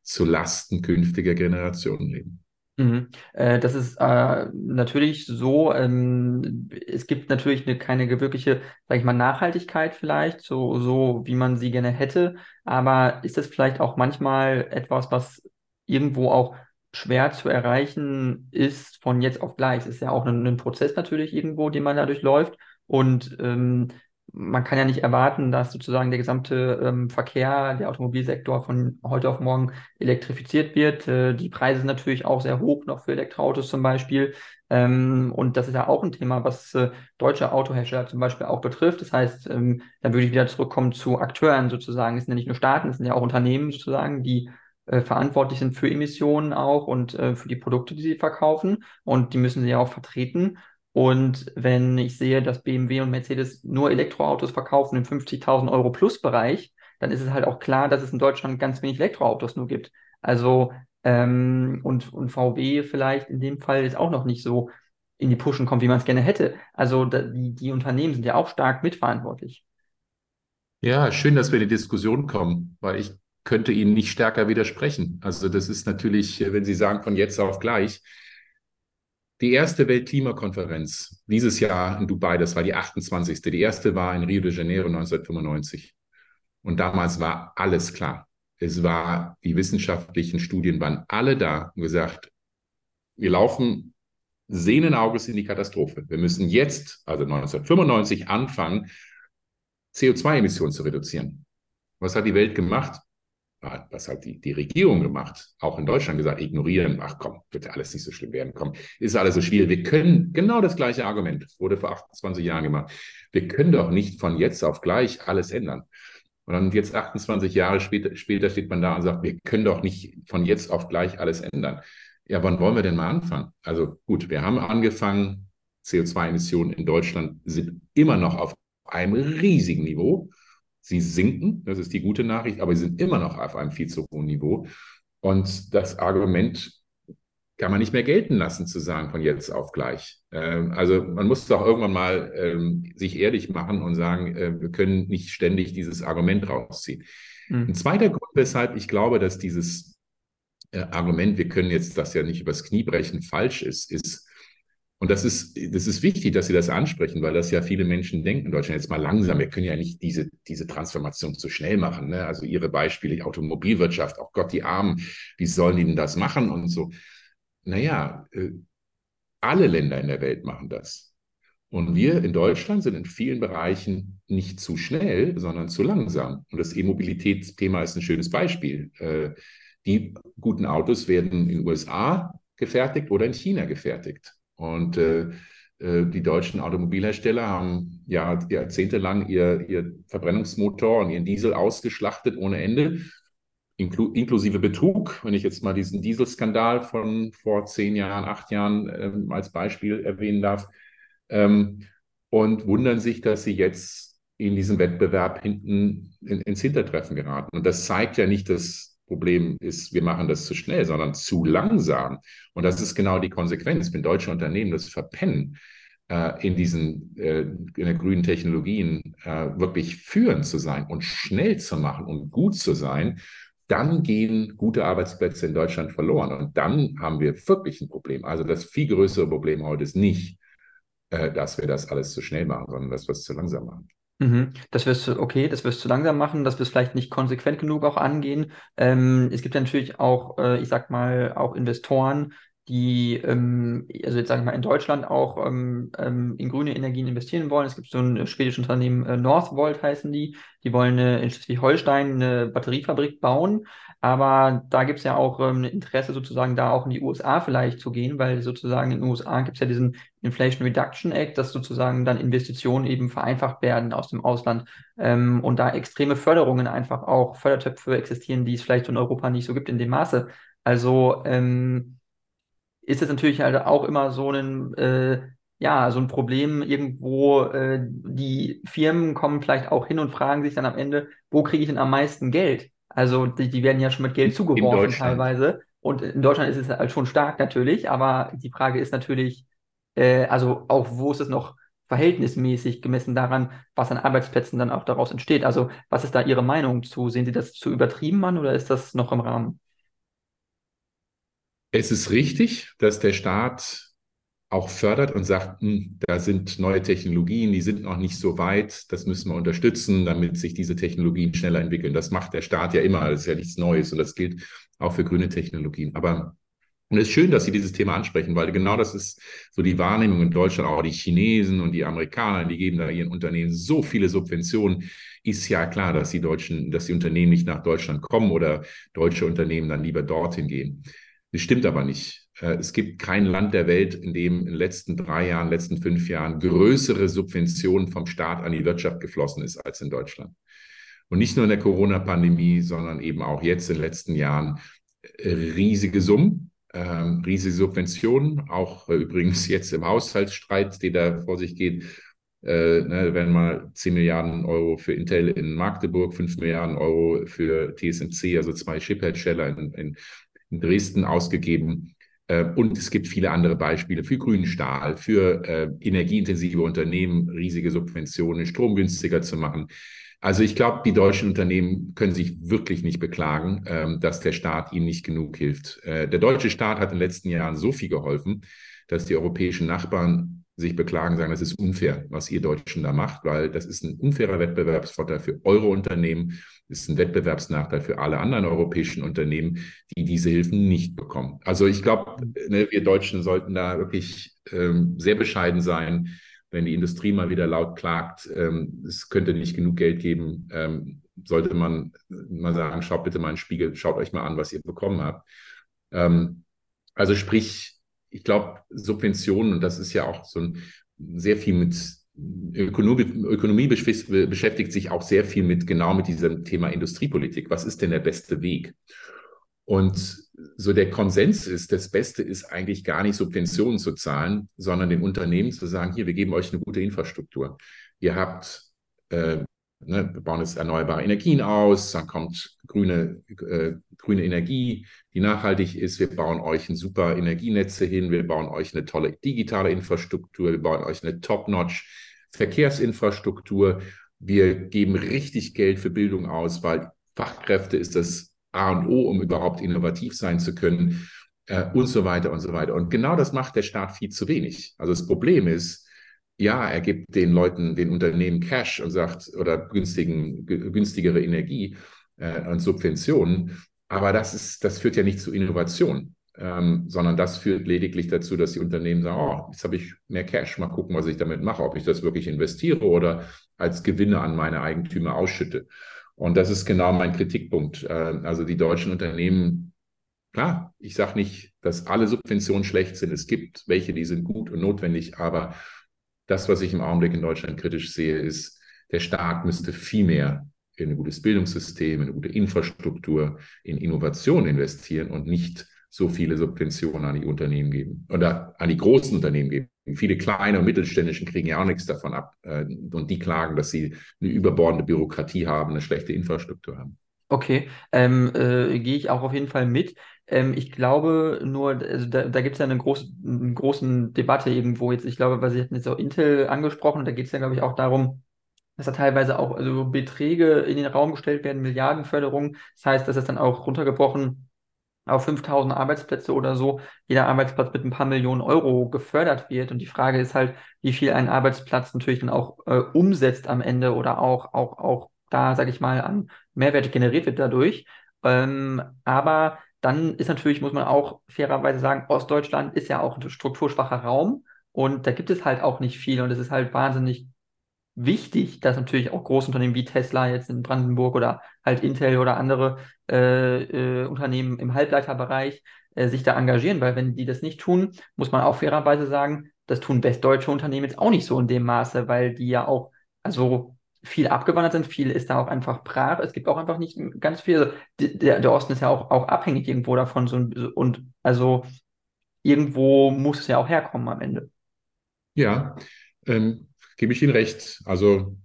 zu Lasten künftiger Generationen leben. Mhm. Äh, das ist äh, natürlich so. Ähm, es gibt natürlich eine, keine wirkliche, sag ich mal, Nachhaltigkeit vielleicht, so, so wie man sie gerne hätte. Aber ist das vielleicht auch manchmal etwas, was irgendwo auch schwer zu erreichen ist von jetzt auf gleich. Es ist ja auch ein, ein Prozess natürlich irgendwo, den man da durchläuft. Und ähm, man kann ja nicht erwarten, dass sozusagen der gesamte ähm, Verkehr, der Automobilsektor von heute auf morgen elektrifiziert wird. Äh, die Preise sind natürlich auch sehr hoch, noch für Elektroautos zum Beispiel. Ähm, und das ist ja auch ein Thema, was äh, deutsche Autohersteller zum Beispiel auch betrifft. Das heißt, ähm, dann würde ich wieder zurückkommen zu Akteuren sozusagen. Es sind ja nicht nur Staaten, es sind ja auch Unternehmen sozusagen, die verantwortlich sind für Emissionen auch und äh, für die Produkte, die sie verkaufen. Und die müssen sie ja auch vertreten. Und wenn ich sehe, dass BMW und Mercedes nur Elektroautos verkaufen im 50.000 Euro plus Bereich, dann ist es halt auch klar, dass es in Deutschland ganz wenig Elektroautos nur gibt. Also, ähm, und, und VW vielleicht in dem Fall ist auch noch nicht so in die Pushen kommt, wie man es gerne hätte. Also da, die, die Unternehmen sind ja auch stark mitverantwortlich. Ja, schön, dass wir in die Diskussion kommen, weil ich könnte Ihnen nicht stärker widersprechen. Also das ist natürlich, wenn Sie sagen, von jetzt auf gleich. Die erste Weltklimakonferenz dieses Jahr in Dubai, das war die 28. Die erste war in Rio de Janeiro 1995. Und damals war alles klar. Es war, die wissenschaftlichen Studien waren alle da und gesagt, wir laufen sehenden Auges in die Katastrophe. Wir müssen jetzt, also 1995, anfangen, CO2-Emissionen zu reduzieren. Was hat die Welt gemacht? Was hat die, die Regierung gemacht, auch in Deutschland gesagt, ignorieren, ach komm, wird ja alles nicht so schlimm werden, komm, ist alles so schwierig. Wir können, genau das gleiche Argument, wurde vor 28 Jahren gemacht, wir können doch nicht von jetzt auf gleich alles ändern. Und dann jetzt 28 Jahre später, später steht man da und sagt, wir können doch nicht von jetzt auf gleich alles ändern. Ja, wann wollen wir denn mal anfangen? Also gut, wir haben angefangen, CO2-Emissionen in Deutschland sind immer noch auf einem riesigen Niveau. Sie sinken, das ist die gute Nachricht, aber sie sind immer noch auf einem viel zu hohen Niveau. Und das Argument kann man nicht mehr gelten lassen, zu sagen, von jetzt auf gleich. Ähm, also man muss doch irgendwann mal ähm, sich ehrlich machen und sagen, äh, wir können nicht ständig dieses Argument rausziehen. Mhm. Ein zweiter Grund, weshalb ich glaube, dass dieses äh, Argument, wir können jetzt das ja nicht übers Knie brechen, falsch ist, ist, und das ist, das ist wichtig, dass Sie das ansprechen, weil das ja viele Menschen denken in Deutschland jetzt mal langsam. Wir können ja nicht diese, diese Transformation zu schnell machen. Ne? Also Ihre Beispiele, Automobilwirtschaft, auch Gott, die Armen, wie sollen die denn das machen und so. Naja, äh, alle Länder in der Welt machen das. Und wir in Deutschland sind in vielen Bereichen nicht zu schnell, sondern zu langsam. Und das E-Mobilitätsthema ist ein schönes Beispiel. Äh, die guten Autos werden in den USA gefertigt oder in China gefertigt. Und äh, äh, die deutschen Automobilhersteller haben ja jahrzehntelang ihr, ihr Verbrennungsmotor und ihren Diesel ausgeschlachtet ohne Ende, inklu inklusive Betrug. Wenn ich jetzt mal diesen Dieselskandal von vor zehn Jahren, acht Jahren äh, als Beispiel erwähnen darf, ähm, und wundern sich, dass sie jetzt in diesem Wettbewerb hinten in, ins Hintertreffen geraten. Und das zeigt ja nicht, dass Problem ist, wir machen das zu schnell, sondern zu langsam. Und das ist genau die Konsequenz. Wenn deutsche Unternehmen das verpennen, äh, in diesen äh, in den grünen Technologien äh, wirklich führend zu sein und schnell zu machen und gut zu sein, dann gehen gute Arbeitsplätze in Deutschland verloren. Und dann haben wir wirklich ein Problem. Also das viel größere Problem heute ist nicht, äh, dass wir das alles zu schnell machen, sondern dass wir es zu langsam machen. Mhm. Das wirst du, okay, das wirst du langsam machen, das wirst du vielleicht nicht konsequent genug auch angehen. Ähm, es gibt ja natürlich auch, äh, ich sag mal, auch Investoren, die, ähm, also jetzt sage ich mal, in Deutschland auch ähm, ähm, in grüne Energien investieren wollen. Es gibt so ein schwedisches Unternehmen, äh, Northvolt heißen die, die wollen eine, in Schleswig-Holstein eine Batteriefabrik bauen. Aber da gibt es ja auch ähm, Interesse, sozusagen da auch in die USA vielleicht zu gehen, weil sozusagen in den USA gibt es ja diesen Inflation Reduction Act, dass sozusagen dann Investitionen eben vereinfacht werden aus dem Ausland ähm, und da extreme Förderungen einfach auch, Fördertöpfe existieren, die es vielleicht in Europa nicht so gibt in dem Maße. Also ähm, ist es natürlich halt auch immer so ein, äh, ja, so ein Problem irgendwo, äh, die Firmen kommen vielleicht auch hin und fragen sich dann am Ende, wo kriege ich denn am meisten Geld? Also die, die werden ja schon mit Geld zugeworfen teilweise. Und in Deutschland ist es halt schon stark natürlich, aber die Frage ist natürlich, äh, also auch wo ist es noch verhältnismäßig gemessen daran, was an Arbeitsplätzen dann auch daraus entsteht. Also was ist da Ihre Meinung zu? Sehen Sie das zu übertrieben an oder ist das noch im Rahmen? Es ist richtig, dass der Staat auch fördert und sagt, hm, da sind neue Technologien, die sind noch nicht so weit, das müssen wir unterstützen, damit sich diese Technologien schneller entwickeln. Das macht der Staat ja immer, das ist ja nichts Neues und das gilt auch für grüne Technologien. Aber und es ist schön, dass Sie dieses Thema ansprechen, weil genau das ist so die Wahrnehmung in Deutschland. Auch die Chinesen und die Amerikaner, die geben da ihren Unternehmen so viele Subventionen. Ist ja klar, dass die Deutschen, dass die Unternehmen nicht nach Deutschland kommen oder deutsche Unternehmen dann lieber dorthin gehen. Das stimmt aber nicht. Äh, es gibt kein Land der Welt, in dem in den letzten drei Jahren, letzten fünf Jahren größere Subventionen vom Staat an die Wirtschaft geflossen ist als in Deutschland. Und nicht nur in der Corona-Pandemie, sondern eben auch jetzt in den letzten Jahren äh, riesige Summen, ähm, riesige Subventionen, auch äh, übrigens jetzt im Haushaltsstreit, der da vor sich geht. Äh, ne, werden mal 10 Milliarden Euro für Intel in Magdeburg, 5 Milliarden Euro für TSMC, also zwei Chip-Hersteller in, in in Dresden ausgegeben. Äh, und es gibt viele andere Beispiele für grünen Stahl, für äh, energieintensive Unternehmen, riesige Subventionen, Strom günstiger zu machen. Also ich glaube, die deutschen Unternehmen können sich wirklich nicht beklagen, ähm, dass der Staat ihnen nicht genug hilft. Äh, der deutsche Staat hat in den letzten Jahren so viel geholfen, dass die europäischen Nachbarn sich beklagen, sagen, das ist unfair, was ihr Deutschen da macht, weil das ist ein unfairer Wettbewerbsvorteil für eure Unternehmen, ist ein Wettbewerbsnachteil für alle anderen europäischen Unternehmen, die diese Hilfen nicht bekommen. Also ich glaube, ne, wir Deutschen sollten da wirklich ähm, sehr bescheiden sein, wenn die Industrie mal wieder laut klagt, ähm, es könnte nicht genug Geld geben, ähm, sollte man mal sagen, schaut bitte mal in den Spiegel, schaut euch mal an, was ihr bekommen habt. Ähm, also sprich, ich glaube, Subventionen, und das ist ja auch so ein, sehr viel mit Ökonomie, Ökonomie beschäftigt sich auch sehr viel mit genau mit diesem Thema Industriepolitik. Was ist denn der beste Weg? Und so der Konsens ist, das Beste ist eigentlich gar nicht Subventionen zu zahlen, sondern den Unternehmen zu sagen, hier, wir geben euch eine gute Infrastruktur. Ihr habt äh, Ne, wir bauen jetzt erneuerbare Energien aus, dann kommt grüne, äh, grüne Energie, die nachhaltig ist. Wir bauen euch ein super Energienetze hin, wir bauen euch eine tolle digitale Infrastruktur, wir bauen euch eine Top-Notch Verkehrsinfrastruktur. Wir geben richtig Geld für Bildung aus, weil Fachkräfte ist das A und O, um überhaupt innovativ sein zu können äh, und so weiter und so weiter. Und genau das macht der Staat viel zu wenig. Also das Problem ist, ja, er gibt den Leuten, den Unternehmen Cash und sagt, oder günstigen, günstigere Energie äh, und Subventionen, aber das, ist, das führt ja nicht zu Innovation. ähm, sondern das führt lediglich dazu, dass die Unternehmen sagen, oh, jetzt habe ich mehr Cash, mal gucken, was ich damit mache, ob ich das wirklich investiere oder als Gewinne an meine Eigentümer ausschütte. Und das ist genau mein Kritikpunkt. Äh, also die deutschen Unternehmen, klar, ich sage nicht, dass alle Subventionen schlecht sind. Es gibt welche, die sind gut und notwendig, aber das, was ich im Augenblick in Deutschland kritisch sehe, ist, der Staat müsste viel mehr in ein gutes Bildungssystem, in eine gute Infrastruktur, in Innovation investieren und nicht so viele Subventionen an die Unternehmen geben oder an die großen Unternehmen geben. Viele kleine und mittelständischen kriegen ja auch nichts davon ab äh, und die klagen, dass sie eine überbordende Bürokratie haben, eine schlechte Infrastruktur haben. Okay, ähm, äh, gehe ich auch auf jeden Fall mit. Ähm, ich glaube nur, also da, da gibt es ja eine, groß, eine große Debatte irgendwo jetzt. Ich glaube, weil Sie hatten jetzt auch Intel angesprochen, da geht es ja, glaube ich, auch darum, dass da teilweise auch also Beträge in den Raum gestellt werden, Milliardenförderung. Das heißt, dass es dann auch runtergebrochen auf 5000 Arbeitsplätze oder so, jeder Arbeitsplatz mit ein paar Millionen Euro gefördert wird. Und die Frage ist halt, wie viel ein Arbeitsplatz natürlich dann auch äh, umsetzt am Ende oder auch, auch, auch da, sage ich mal, an Mehrwert generiert wird dadurch. Ähm, aber dann ist natürlich, muss man auch fairerweise sagen, Ostdeutschland ist ja auch ein strukturschwacher Raum und da gibt es halt auch nicht viel und es ist halt wahnsinnig wichtig, dass natürlich auch Großunternehmen wie Tesla jetzt in Brandenburg oder halt Intel oder andere äh, äh, Unternehmen im Halbleiterbereich äh, sich da engagieren, weil wenn die das nicht tun, muss man auch fairerweise sagen, das tun westdeutsche Unternehmen jetzt auch nicht so in dem Maße, weil die ja auch, also viel abgewandert sind, viel ist da auch einfach brach. Es gibt auch einfach nicht ganz viel. Der, der Osten ist ja auch, auch abhängig irgendwo davon. So, und also irgendwo muss es ja auch herkommen am Ende. Ja, ähm, gebe ich Ihnen recht. Also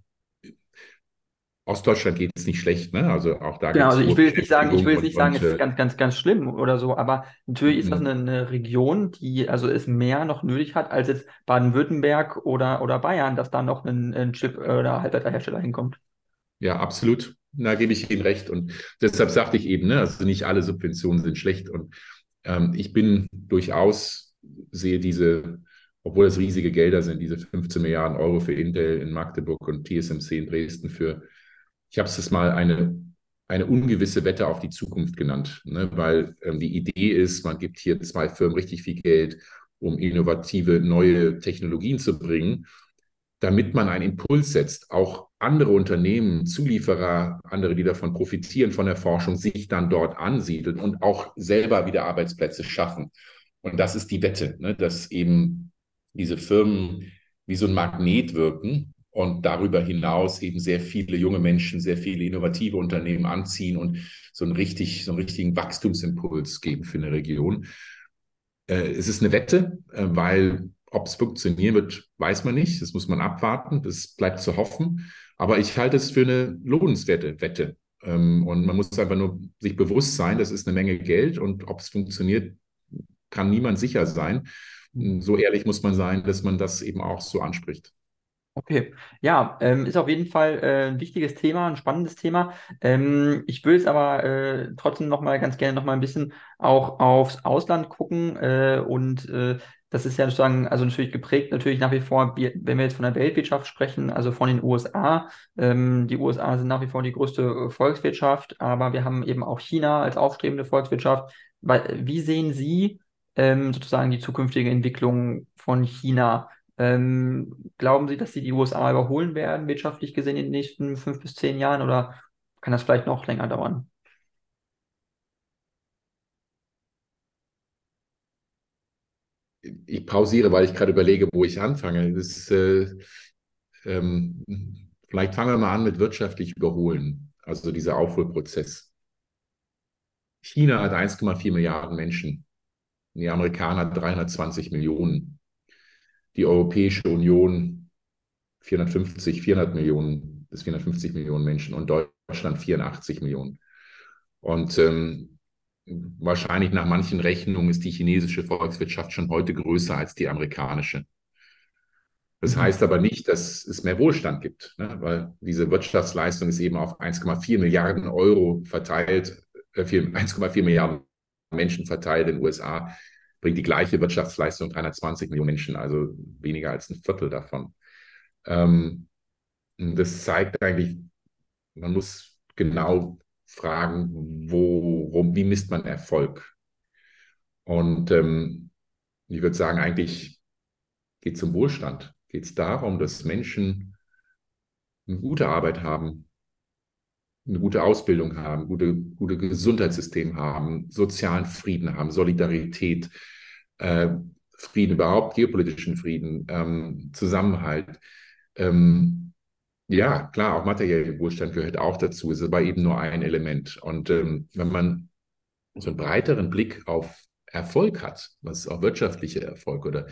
Ostdeutschland geht es nicht schlecht, ne? Also auch da Genau, also ich will nicht sagen, ich will jetzt nicht sagen, es ist ganz, ganz, ganz schlimm oder so, aber natürlich ist das mhm. eine, eine, Region, die also es mehr noch nötig hat, als jetzt Baden-Württemberg oder, oder Bayern, dass da noch ein, ein Chip- oder Halbleiterhersteller hinkommt. Ja, absolut. Da gebe ich Ihnen recht. Und deshalb sagte ich eben, ne, also nicht alle Subventionen sind schlecht. Und ähm, ich bin durchaus, sehe diese obwohl es riesige Gelder sind, diese 15 Milliarden Euro für Intel in Magdeburg und TSMC in Dresden für, ich habe es mal eine, eine ungewisse Wette auf die Zukunft genannt, ne? weil ähm, die Idee ist, man gibt hier zwei Firmen richtig viel Geld, um innovative neue Technologien zu bringen, damit man einen Impuls setzt, auch andere Unternehmen, Zulieferer, andere, die davon profitieren von der Forschung, sich dann dort ansiedeln und auch selber wieder Arbeitsplätze schaffen. Und das ist die Wette, ne? dass eben diese Firmen wie so ein Magnet wirken und darüber hinaus eben sehr viele junge Menschen, sehr viele innovative Unternehmen anziehen und so einen, richtig, so einen richtigen Wachstumsimpuls geben für eine Region. Äh, es ist eine Wette, äh, weil ob es funktionieren wird, weiß man nicht. Das muss man abwarten. Das bleibt zu hoffen. Aber ich halte es für eine lohnenswerte Wette. Ähm, und man muss einfach nur sich bewusst sein, das ist eine Menge Geld und ob es funktioniert, kann niemand sicher sein so ehrlich muss man sein, dass man das eben auch so anspricht. Okay, ja, ähm, ist auf jeden Fall äh, ein wichtiges Thema, ein spannendes Thema. Ähm, ich würde jetzt aber äh, trotzdem noch mal ganz gerne noch mal ein bisschen auch aufs Ausland gucken äh, und äh, das ist ja sozusagen, also natürlich geprägt natürlich nach wie vor, wenn wir jetzt von der Weltwirtschaft sprechen, also von den USA. Ähm, die USA sind nach wie vor die größte Volkswirtschaft, aber wir haben eben auch China als aufstrebende Volkswirtschaft. Wie sehen Sie ähm, sozusagen die zukünftige Entwicklung von China. Ähm, glauben Sie, dass sie die USA überholen werden, wirtschaftlich gesehen, in den nächsten fünf bis zehn Jahren oder kann das vielleicht noch länger dauern? Ich pausiere, weil ich gerade überlege, wo ich anfange. Das, äh, ähm, vielleicht fangen wir mal an mit wirtschaftlich überholen, also dieser Aufholprozess. China hat 1,4 Milliarden Menschen. Die Amerikaner 320 Millionen. Die Europäische Union 450, 400 Millionen bis 450 Millionen Menschen und Deutschland 84 Millionen. Und ähm, wahrscheinlich nach manchen Rechnungen ist die chinesische Volkswirtschaft schon heute größer als die amerikanische. Das mhm. heißt aber nicht, dass es mehr Wohlstand gibt, ne? weil diese Wirtschaftsleistung ist eben auf 1,4 Milliarden Euro verteilt, äh, 1,4 Milliarden Menschen verteilt in den USA, bringt die gleiche Wirtschaftsleistung 320 Millionen Menschen, also weniger als ein Viertel davon. Ähm, das zeigt eigentlich, man muss genau fragen, worum, wie misst man Erfolg? Und ähm, ich würde sagen, eigentlich geht es um Wohlstand. Geht es darum, dass Menschen eine gute Arbeit haben, eine gute Ausbildung haben, gute, gute Gesundheitssystem haben, sozialen Frieden haben, Solidarität, äh, Frieden überhaupt, geopolitischen Frieden, ähm, Zusammenhalt. Ähm, ja, klar, auch materieller Wohlstand gehört auch dazu, ist aber eben nur ein Element. Und ähm, wenn man so einen breiteren Blick auf Erfolg hat, was auch wirtschaftlicher Erfolg oder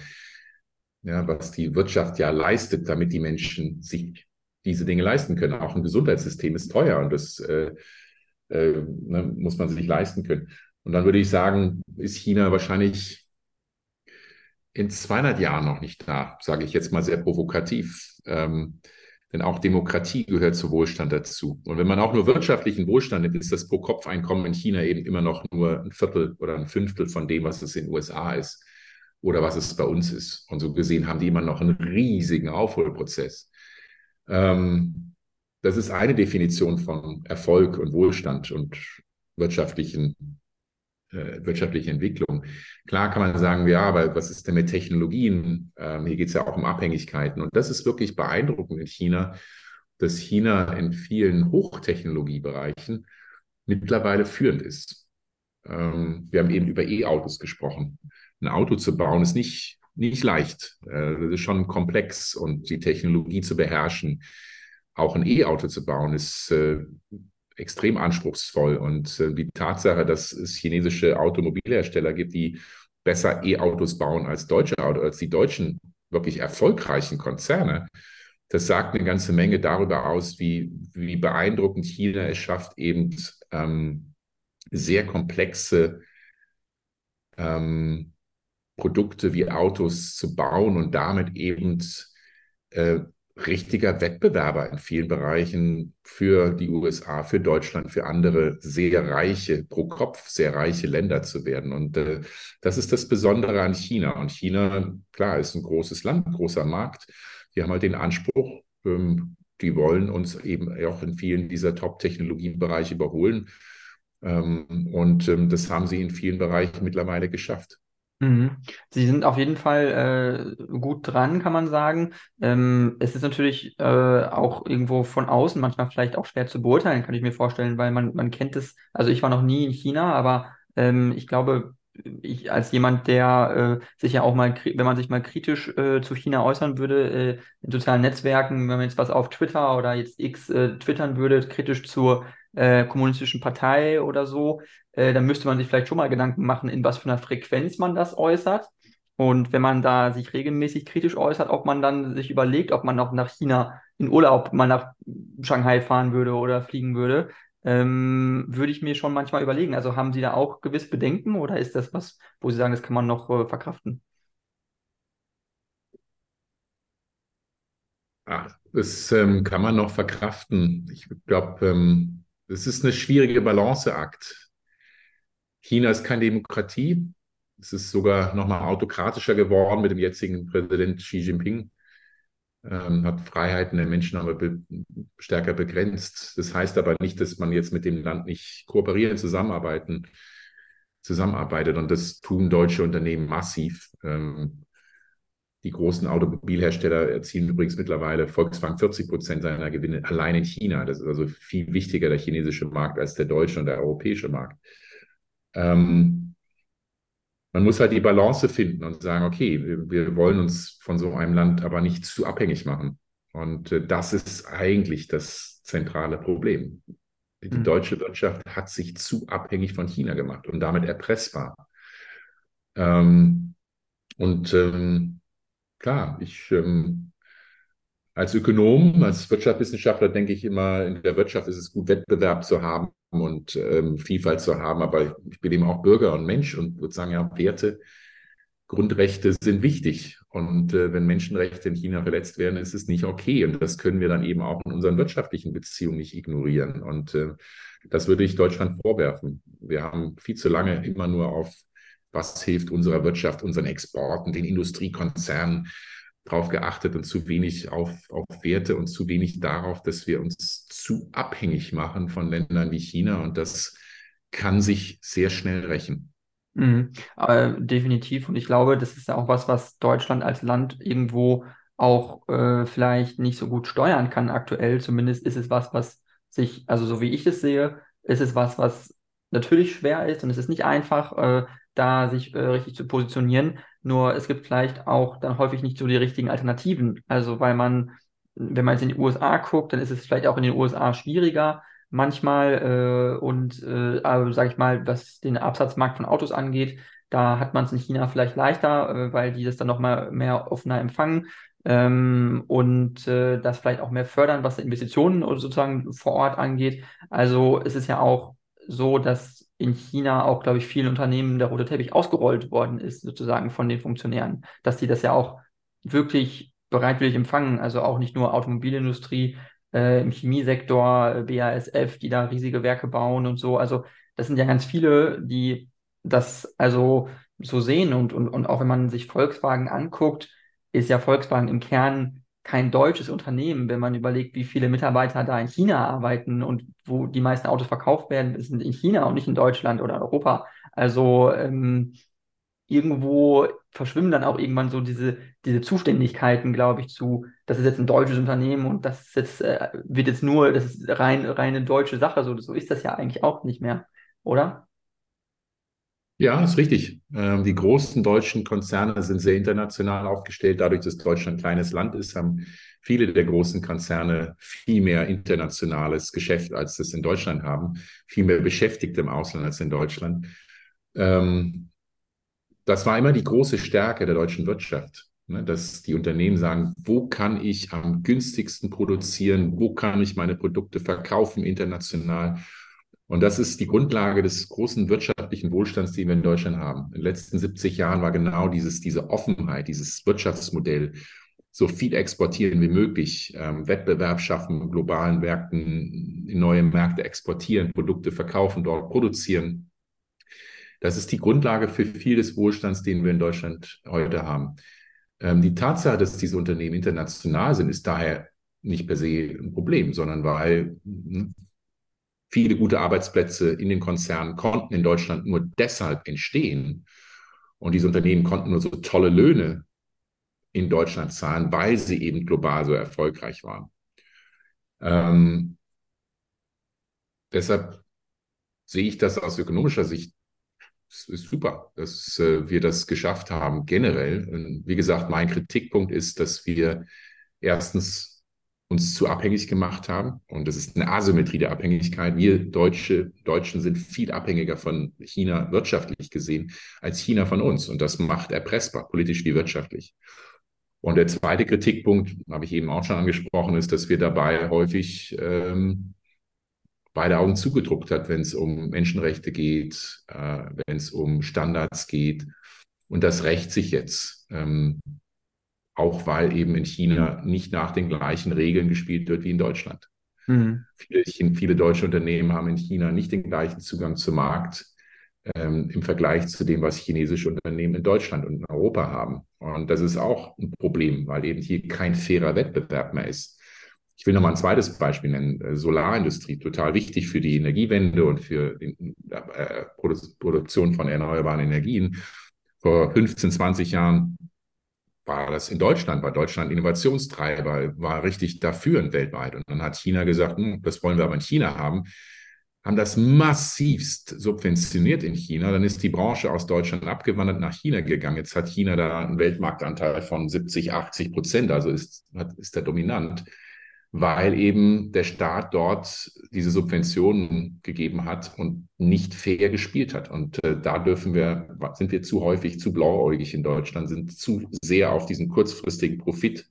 ja, was die Wirtschaft ja leistet, damit die Menschen sich diese Dinge leisten können. Auch ein Gesundheitssystem ist teuer und das äh, äh, ne, muss man sich leisten können. Und dann würde ich sagen, ist China wahrscheinlich in 200 Jahren noch nicht da, sage ich jetzt mal sehr provokativ. Ähm, denn auch Demokratie gehört zu Wohlstand dazu. Und wenn man auch nur wirtschaftlichen Wohlstand nimmt, ist das Pro-Kopf-Einkommen in China eben immer noch nur ein Viertel oder ein Fünftel von dem, was es in den USA ist oder was es bei uns ist. Und so gesehen haben die immer noch einen riesigen Aufholprozess. Ähm, das ist eine Definition von Erfolg und Wohlstand und wirtschaftlichen, äh, wirtschaftliche Entwicklung. Klar kann man sagen, ja, aber was ist denn mit Technologien? Ähm, hier geht es ja auch um Abhängigkeiten. Und das ist wirklich beeindruckend in China, dass China in vielen Hochtechnologiebereichen mittlerweile führend ist. Ähm, wir haben eben über E-Autos gesprochen. Ein Auto zu bauen ist nicht nicht leicht. Äh, das ist schon komplex und die Technologie zu beherrschen, auch ein E-Auto zu bauen, ist äh, extrem anspruchsvoll. Und äh, die Tatsache, dass es chinesische Automobilhersteller gibt, die besser E-Autos bauen als deutsche Autos, als die deutschen wirklich erfolgreichen Konzerne, das sagt eine ganze Menge darüber aus, wie, wie beeindruckend China es schafft, eben ähm, sehr komplexe ähm, Produkte wie Autos zu bauen und damit eben äh, richtiger Wettbewerber in vielen Bereichen für die USA, für Deutschland, für andere sehr reiche, pro Kopf sehr reiche Länder zu werden. Und äh, das ist das Besondere an China. Und China, klar, ist ein großes Land, ein großer Markt. Die haben halt den Anspruch, ähm, die wollen uns eben auch in vielen dieser Top-Technologiebereiche überholen. Ähm, und ähm, das haben sie in vielen Bereichen mittlerweile geschafft. Mhm. Sie sind auf jeden Fall äh, gut dran, kann man sagen. Ähm, es ist natürlich äh, auch irgendwo von außen manchmal vielleicht auch schwer zu beurteilen, kann ich mir vorstellen, weil man, man kennt es, also ich war noch nie in China, aber ähm, ich glaube, ich als jemand, der äh, sich ja auch mal, wenn man sich mal kritisch äh, zu China äußern würde, äh, in sozialen Netzwerken, wenn man jetzt was auf Twitter oder jetzt X äh, twittern würde, kritisch zur äh, kommunistischen Partei oder so, äh, dann müsste man sich vielleicht schon mal Gedanken machen, in was für einer Frequenz man das äußert. Und wenn man da sich regelmäßig kritisch äußert, ob man dann sich überlegt, ob man auch nach China in Urlaub mal nach Shanghai fahren würde oder fliegen würde, ähm, würde ich mir schon manchmal überlegen. Also haben Sie da auch gewisse Bedenken oder ist das was, wo Sie sagen, das kann man noch äh, verkraften? Ach, das ähm, kann man noch verkraften. Ich glaube, ähm, das ist eine schwierige Balanceakt. China ist keine Demokratie. Es ist sogar noch mal autokratischer geworden mit dem jetzigen Präsident Xi Jinping. Ähm, hat Freiheiten der Menschen aber be stärker begrenzt. Das heißt aber nicht, dass man jetzt mit dem Land nicht kooperieren, zusammenarbeiten, zusammenarbeitet. Und das tun deutsche Unternehmen massiv. Ähm, die großen Automobilhersteller erzielen übrigens mittlerweile Volkswagen 40 Prozent seiner Gewinne allein in China. Das ist also viel wichtiger der chinesische Markt als der deutsche und der europäische Markt. Ähm, man muss halt die Balance finden und sagen, okay, wir, wir, wollen uns von so einem Land aber nicht zu abhängig machen. Und äh, das ist eigentlich das zentrale Problem. Die mhm. deutsche Wirtschaft hat sich zu abhängig von China gemacht und damit erpressbar. Ähm, und ähm, klar, ich ähm, als Ökonom, als Wirtschaftswissenschaftler denke ich immer, in der Wirtschaft ist es gut, Wettbewerb zu haben und ähm, Vielfalt zu haben, aber ich bin eben auch Bürger und Mensch und würde sagen, ja, Werte, Grundrechte sind wichtig. Und äh, wenn Menschenrechte in China verletzt werden, ist es nicht okay. Und das können wir dann eben auch in unseren wirtschaftlichen Beziehungen nicht ignorieren. Und äh, das würde ich Deutschland vorwerfen. Wir haben viel zu lange immer nur auf was hilft unserer Wirtschaft, unseren Exporten, den Industriekonzernen darauf geachtet und zu wenig auf, auf Werte und zu wenig darauf, dass wir uns zu abhängig machen von Ländern wie China. Und das kann sich sehr schnell rächen. Mhm. Äh, definitiv. Und ich glaube, das ist ja auch was, was Deutschland als Land irgendwo auch äh, vielleicht nicht so gut steuern kann aktuell. Zumindest ist es was, was sich, also so wie ich es sehe, ist es was, was natürlich schwer ist und es ist nicht einfach, äh, da sich äh, richtig zu positionieren. Nur es gibt vielleicht auch dann häufig nicht so die richtigen Alternativen. Also weil man, wenn man jetzt in die USA guckt, dann ist es vielleicht auch in den USA schwieriger manchmal äh, und äh, sage ich mal, was den Absatzmarkt von Autos angeht, da hat man es in China vielleicht leichter, äh, weil die das dann nochmal mehr offener empfangen ähm, und äh, das vielleicht auch mehr fördern, was Investitionen sozusagen vor Ort angeht. Also es ist ja auch so, dass in China auch, glaube ich, vielen Unternehmen der rote Teppich ausgerollt worden ist, sozusagen von den Funktionären, dass die das ja auch wirklich bereitwillig empfangen, also auch nicht nur Automobilindustrie, äh, im Chemiesektor, BASF, die da riesige Werke bauen und so. Also das sind ja ganz viele, die das also so sehen und, und, und auch wenn man sich Volkswagen anguckt, ist ja Volkswagen im Kern kein deutsches Unternehmen, wenn man überlegt, wie viele Mitarbeiter da in China arbeiten und wo die meisten Autos verkauft werden, sind in China und nicht in Deutschland oder Europa. Also ähm, irgendwo verschwimmen dann auch irgendwann so diese, diese Zuständigkeiten, glaube ich, zu, das ist jetzt ein deutsches Unternehmen und das jetzt, äh, wird jetzt nur, das ist rein, reine deutsche Sache. So, so ist das ja eigentlich auch nicht mehr, oder? Ja, ist richtig. Ähm, die großen deutschen Konzerne sind sehr international aufgestellt. Dadurch, dass Deutschland ein kleines Land ist, haben viele der großen Konzerne viel mehr internationales Geschäft, als das in Deutschland haben, viel mehr Beschäftigte im Ausland als in Deutschland. Ähm, das war immer die große Stärke der deutschen Wirtschaft, ne, dass die Unternehmen sagen, wo kann ich am günstigsten produzieren, wo kann ich meine Produkte verkaufen international. Und das ist die Grundlage des großen wirtschaftlichen Wohlstands, den wir in Deutschland haben. In den letzten 70 Jahren war genau dieses, diese Offenheit, dieses Wirtschaftsmodell, so viel exportieren wie möglich, ähm, Wettbewerb schaffen, globalen Märkten, neue Märkte exportieren, Produkte verkaufen, dort produzieren. Das ist die Grundlage für viel des Wohlstands, den wir in Deutschland heute haben. Ähm, die Tatsache, dass diese Unternehmen international sind, ist daher nicht per se ein Problem, sondern weil hm, viele gute Arbeitsplätze in den Konzernen konnten in Deutschland nur deshalb entstehen. Und diese Unternehmen konnten nur so tolle Löhne in Deutschland zahlen, weil sie eben global so erfolgreich waren. Ähm, deshalb sehe ich das aus ökonomischer Sicht es ist super, dass äh, wir das geschafft haben, generell. Und wie gesagt, mein Kritikpunkt ist, dass wir erstens uns zu abhängig gemacht haben. Und das ist eine Asymmetrie der Abhängigkeit. Wir Deutsche, Deutschen sind viel abhängiger von China wirtschaftlich gesehen als China von uns. Und das macht erpressbar, politisch wie wirtschaftlich. Und der zweite Kritikpunkt, habe ich eben auch schon angesprochen, ist, dass wir dabei häufig ähm, beide Augen zugedruckt hat, wenn es um Menschenrechte geht, äh, wenn es um Standards geht. Und das rächt sich jetzt. Ähm, auch weil eben in China nicht nach den gleichen Regeln gespielt wird wie in Deutschland. Mhm. Viele, viele, deutsche Unternehmen haben in China nicht den gleichen Zugang zum Markt ähm, im Vergleich zu dem, was chinesische Unternehmen in Deutschland und in Europa haben. Und das ist auch ein Problem, weil eben hier kein fairer Wettbewerb mehr ist. Ich will noch mal ein zweites Beispiel nennen. Äh, Solarindustrie, total wichtig für die Energiewende und für die äh, Produktion von erneuerbaren Energien. Vor 15, 20 Jahren war das in Deutschland, war Deutschland Innovationstreiber, war richtig dafür weltweit. Und dann hat China gesagt, hm, das wollen wir aber in China haben, haben das massivst subventioniert in China. Dann ist die Branche aus Deutschland abgewandert nach China gegangen. Jetzt hat China da einen Weltmarktanteil von 70, 80 Prozent, also ist, ist der dominant weil eben der Staat dort diese Subventionen gegeben hat und nicht fair gespielt hat. Und äh, da dürfen wir, sind wir zu häufig zu blauäugig in Deutschland, sind zu sehr auf diesen kurzfristigen Profit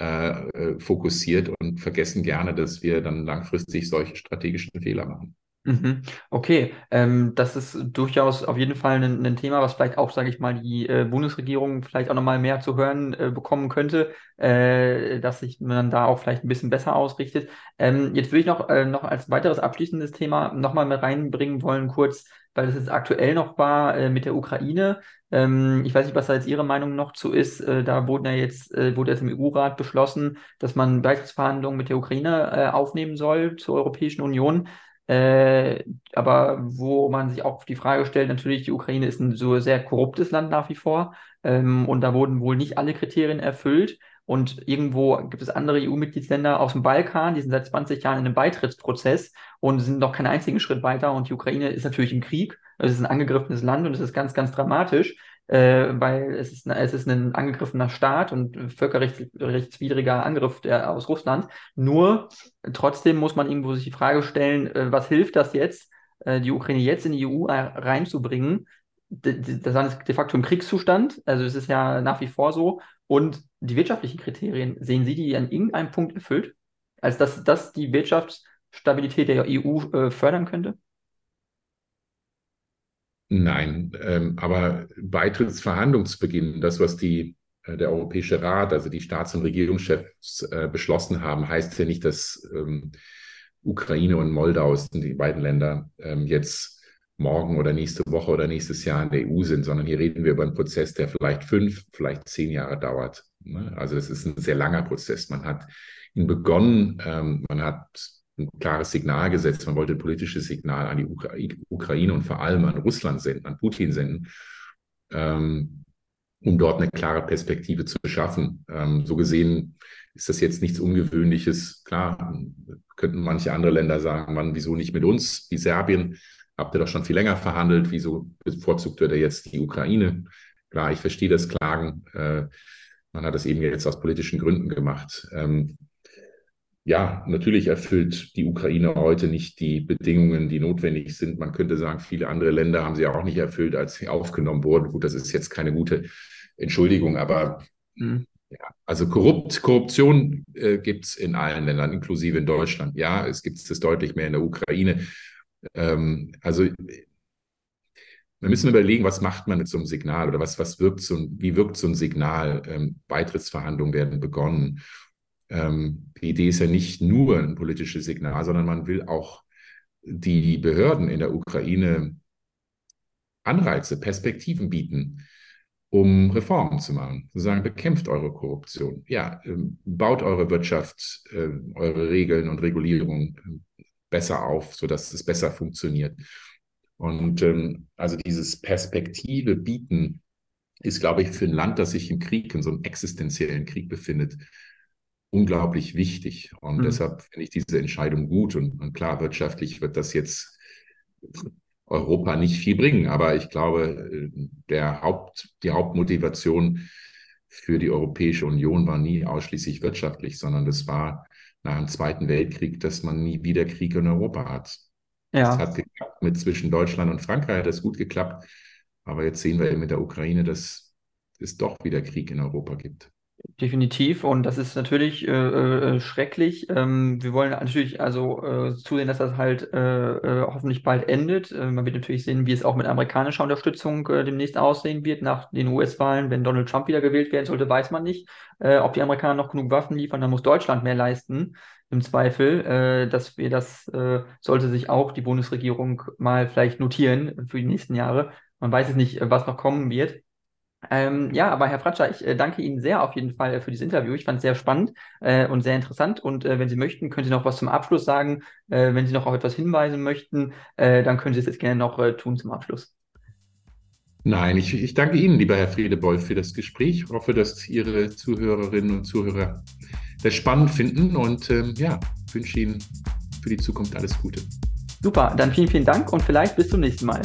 äh, äh fokussiert und vergessen gerne, dass wir dann langfristig solche strategischen Fehler machen. Mhm. Okay, ähm, das ist durchaus auf jeden Fall ein, ein Thema, was vielleicht auch, sage ich mal, die äh, Bundesregierung vielleicht auch nochmal mehr zu hören äh, bekommen könnte, äh, dass sich man da auch vielleicht ein bisschen besser ausrichtet. Ähm, jetzt würde ich noch, äh, noch als weiteres abschließendes Thema nochmal mit reinbringen wollen, kurz, weil es jetzt aktuell noch war äh, mit der Ukraine. Ähm, ich weiß nicht, was da jetzt Ihre Meinung noch zu ist. Äh, da wurden ja jetzt, wurde jetzt im EU-Rat beschlossen, dass man Beitrittsverhandlungen mit der Ukraine aufnehmen soll zur Europäischen Union. Äh, aber wo man sich auch die Frage stellt, natürlich, die Ukraine ist ein so sehr korruptes Land nach wie vor. Ähm, und da wurden wohl nicht alle Kriterien erfüllt. Und irgendwo gibt es andere EU-Mitgliedsländer aus dem Balkan, die sind seit 20 Jahren in einem Beitrittsprozess und sind noch keinen einzigen Schritt weiter. Und die Ukraine ist natürlich im Krieg. Es ist ein angegriffenes Land und es ist ganz, ganz dramatisch, weil es ist, es ist ein angegriffener Staat und völkerrechtswidriger Angriff der, aus Russland. Nur trotzdem muss man irgendwo sich die Frage stellen, äh, was hilft das jetzt, äh, die Ukraine jetzt in die EU reinzubringen? Das ist de facto im Kriegszustand, also es ist ja nach wie vor so. Und die wirtschaftlichen Kriterien, sehen Sie die an irgendeinem Punkt erfüllt? Als dass das die Wirtschaftsstabilität der EU äh, fördern könnte? Nein, ähm, aber Beitrittsverhandlungsbeginn, das, was die, äh, der Europäische Rat, also die Staats- und Regierungschefs äh, beschlossen haben, heißt ja nicht, dass ähm, Ukraine und Moldau, die beiden Länder, ähm, jetzt morgen oder nächste Woche oder nächstes Jahr in der EU sind, sondern hier reden wir über einen Prozess, der vielleicht fünf, vielleicht zehn Jahre dauert. Ne? Also es ist ein sehr langer Prozess. Man hat ihn begonnen, ähm, man hat ein klares Signal gesetzt, man wollte ein politisches Signal an die Ukraine und vor allem an Russland senden, an Putin senden, ähm, um dort eine klare Perspektive zu schaffen. Ähm, so gesehen ist das jetzt nichts Ungewöhnliches. Klar, könnten manche andere Länder sagen, man, wieso nicht mit uns, wie Serbien, habt ihr doch schon viel länger verhandelt, wieso bevorzugt ihr jetzt die Ukraine? Klar, ich verstehe das Klagen. Äh, man hat das eben jetzt aus politischen Gründen gemacht. Ähm, ja, natürlich erfüllt die Ukraine heute nicht die Bedingungen, die notwendig sind. Man könnte sagen, viele andere Länder haben sie auch nicht erfüllt, als sie aufgenommen wurden. Gut, das ist jetzt keine gute Entschuldigung, aber mhm. ja, also korrupt, Korruption äh, gibt es in allen Ländern, inklusive in Deutschland. Ja, es gibt es deutlich mehr in der Ukraine. Ähm, also wir müssen überlegen, was macht man mit so einem Signal oder was, was wirkt so ein, wie wirkt so ein Signal? Ähm, Beitrittsverhandlungen werden begonnen. Ähm, die Idee ist ja nicht nur ein politisches Signal, sondern man will auch die Behörden in der Ukraine Anreize, Perspektiven bieten, um Reformen zu machen. Zu sagen, bekämpft eure Korruption. Ja, ähm, baut eure Wirtschaft, äh, eure Regeln und Regulierungen äh, besser auf, sodass es besser funktioniert. Und ähm, also dieses Perspektive bieten ist, glaube ich, für ein Land, das sich im Krieg, in so einem existenziellen Krieg befindet, unglaublich wichtig. Und mhm. deshalb finde ich diese Entscheidung gut. Und, und, klar, wirtschaftlich wird das jetzt Europa nicht viel bringen. Aber ich glaube, der Haupt, die Hauptmotivation für die Europäische Union war nie ausschließlich wirtschaftlich, sondern das war nach dem Zweiten Weltkrieg, dass man nie wieder Krieg in Europa hat. Ja. Es hat geklappt mit zwischen Deutschland und Frankreich, hat das gut geklappt. Aber jetzt sehen wir eben mit der Ukraine, dass es doch wieder Krieg in Europa gibt. Definitiv und das ist natürlich äh, äh, schrecklich. Ähm, wir wollen natürlich also äh, zusehen, dass das halt äh, äh, hoffentlich bald endet. Äh, man wird natürlich sehen, wie es auch mit amerikanischer Unterstützung demnächst aussehen wird nach den US-Wahlen. Wenn Donald Trump wieder gewählt werden sollte, weiß man nicht, ob die Amerikaner noch genug Waffen liefern. Dann muss Deutschland mehr leisten im Zweifel, dass wir das sollte sich auch die Bundesregierung mal vielleicht notieren für die nächsten Jahre. Man weiß es nicht, was noch kommen wird. Ähm, ja, aber Herr Fratscher, ich äh, danke Ihnen sehr auf jeden Fall für dieses Interview. Ich fand es sehr spannend äh, und sehr interessant. Und äh, wenn Sie möchten, können Sie noch was zum Abschluss sagen. Äh, wenn Sie noch auf etwas hinweisen möchten, äh, dann können Sie es jetzt gerne noch äh, tun zum Abschluss. Nein, ich, ich danke Ihnen, lieber Herr Friedebeul, für das Gespräch. Ich hoffe, dass Ihre Zuhörerinnen und Zuhörer das spannend finden und ähm, ja, wünsche Ihnen für die Zukunft alles Gute. Super, dann vielen, vielen Dank und vielleicht bis zum nächsten Mal.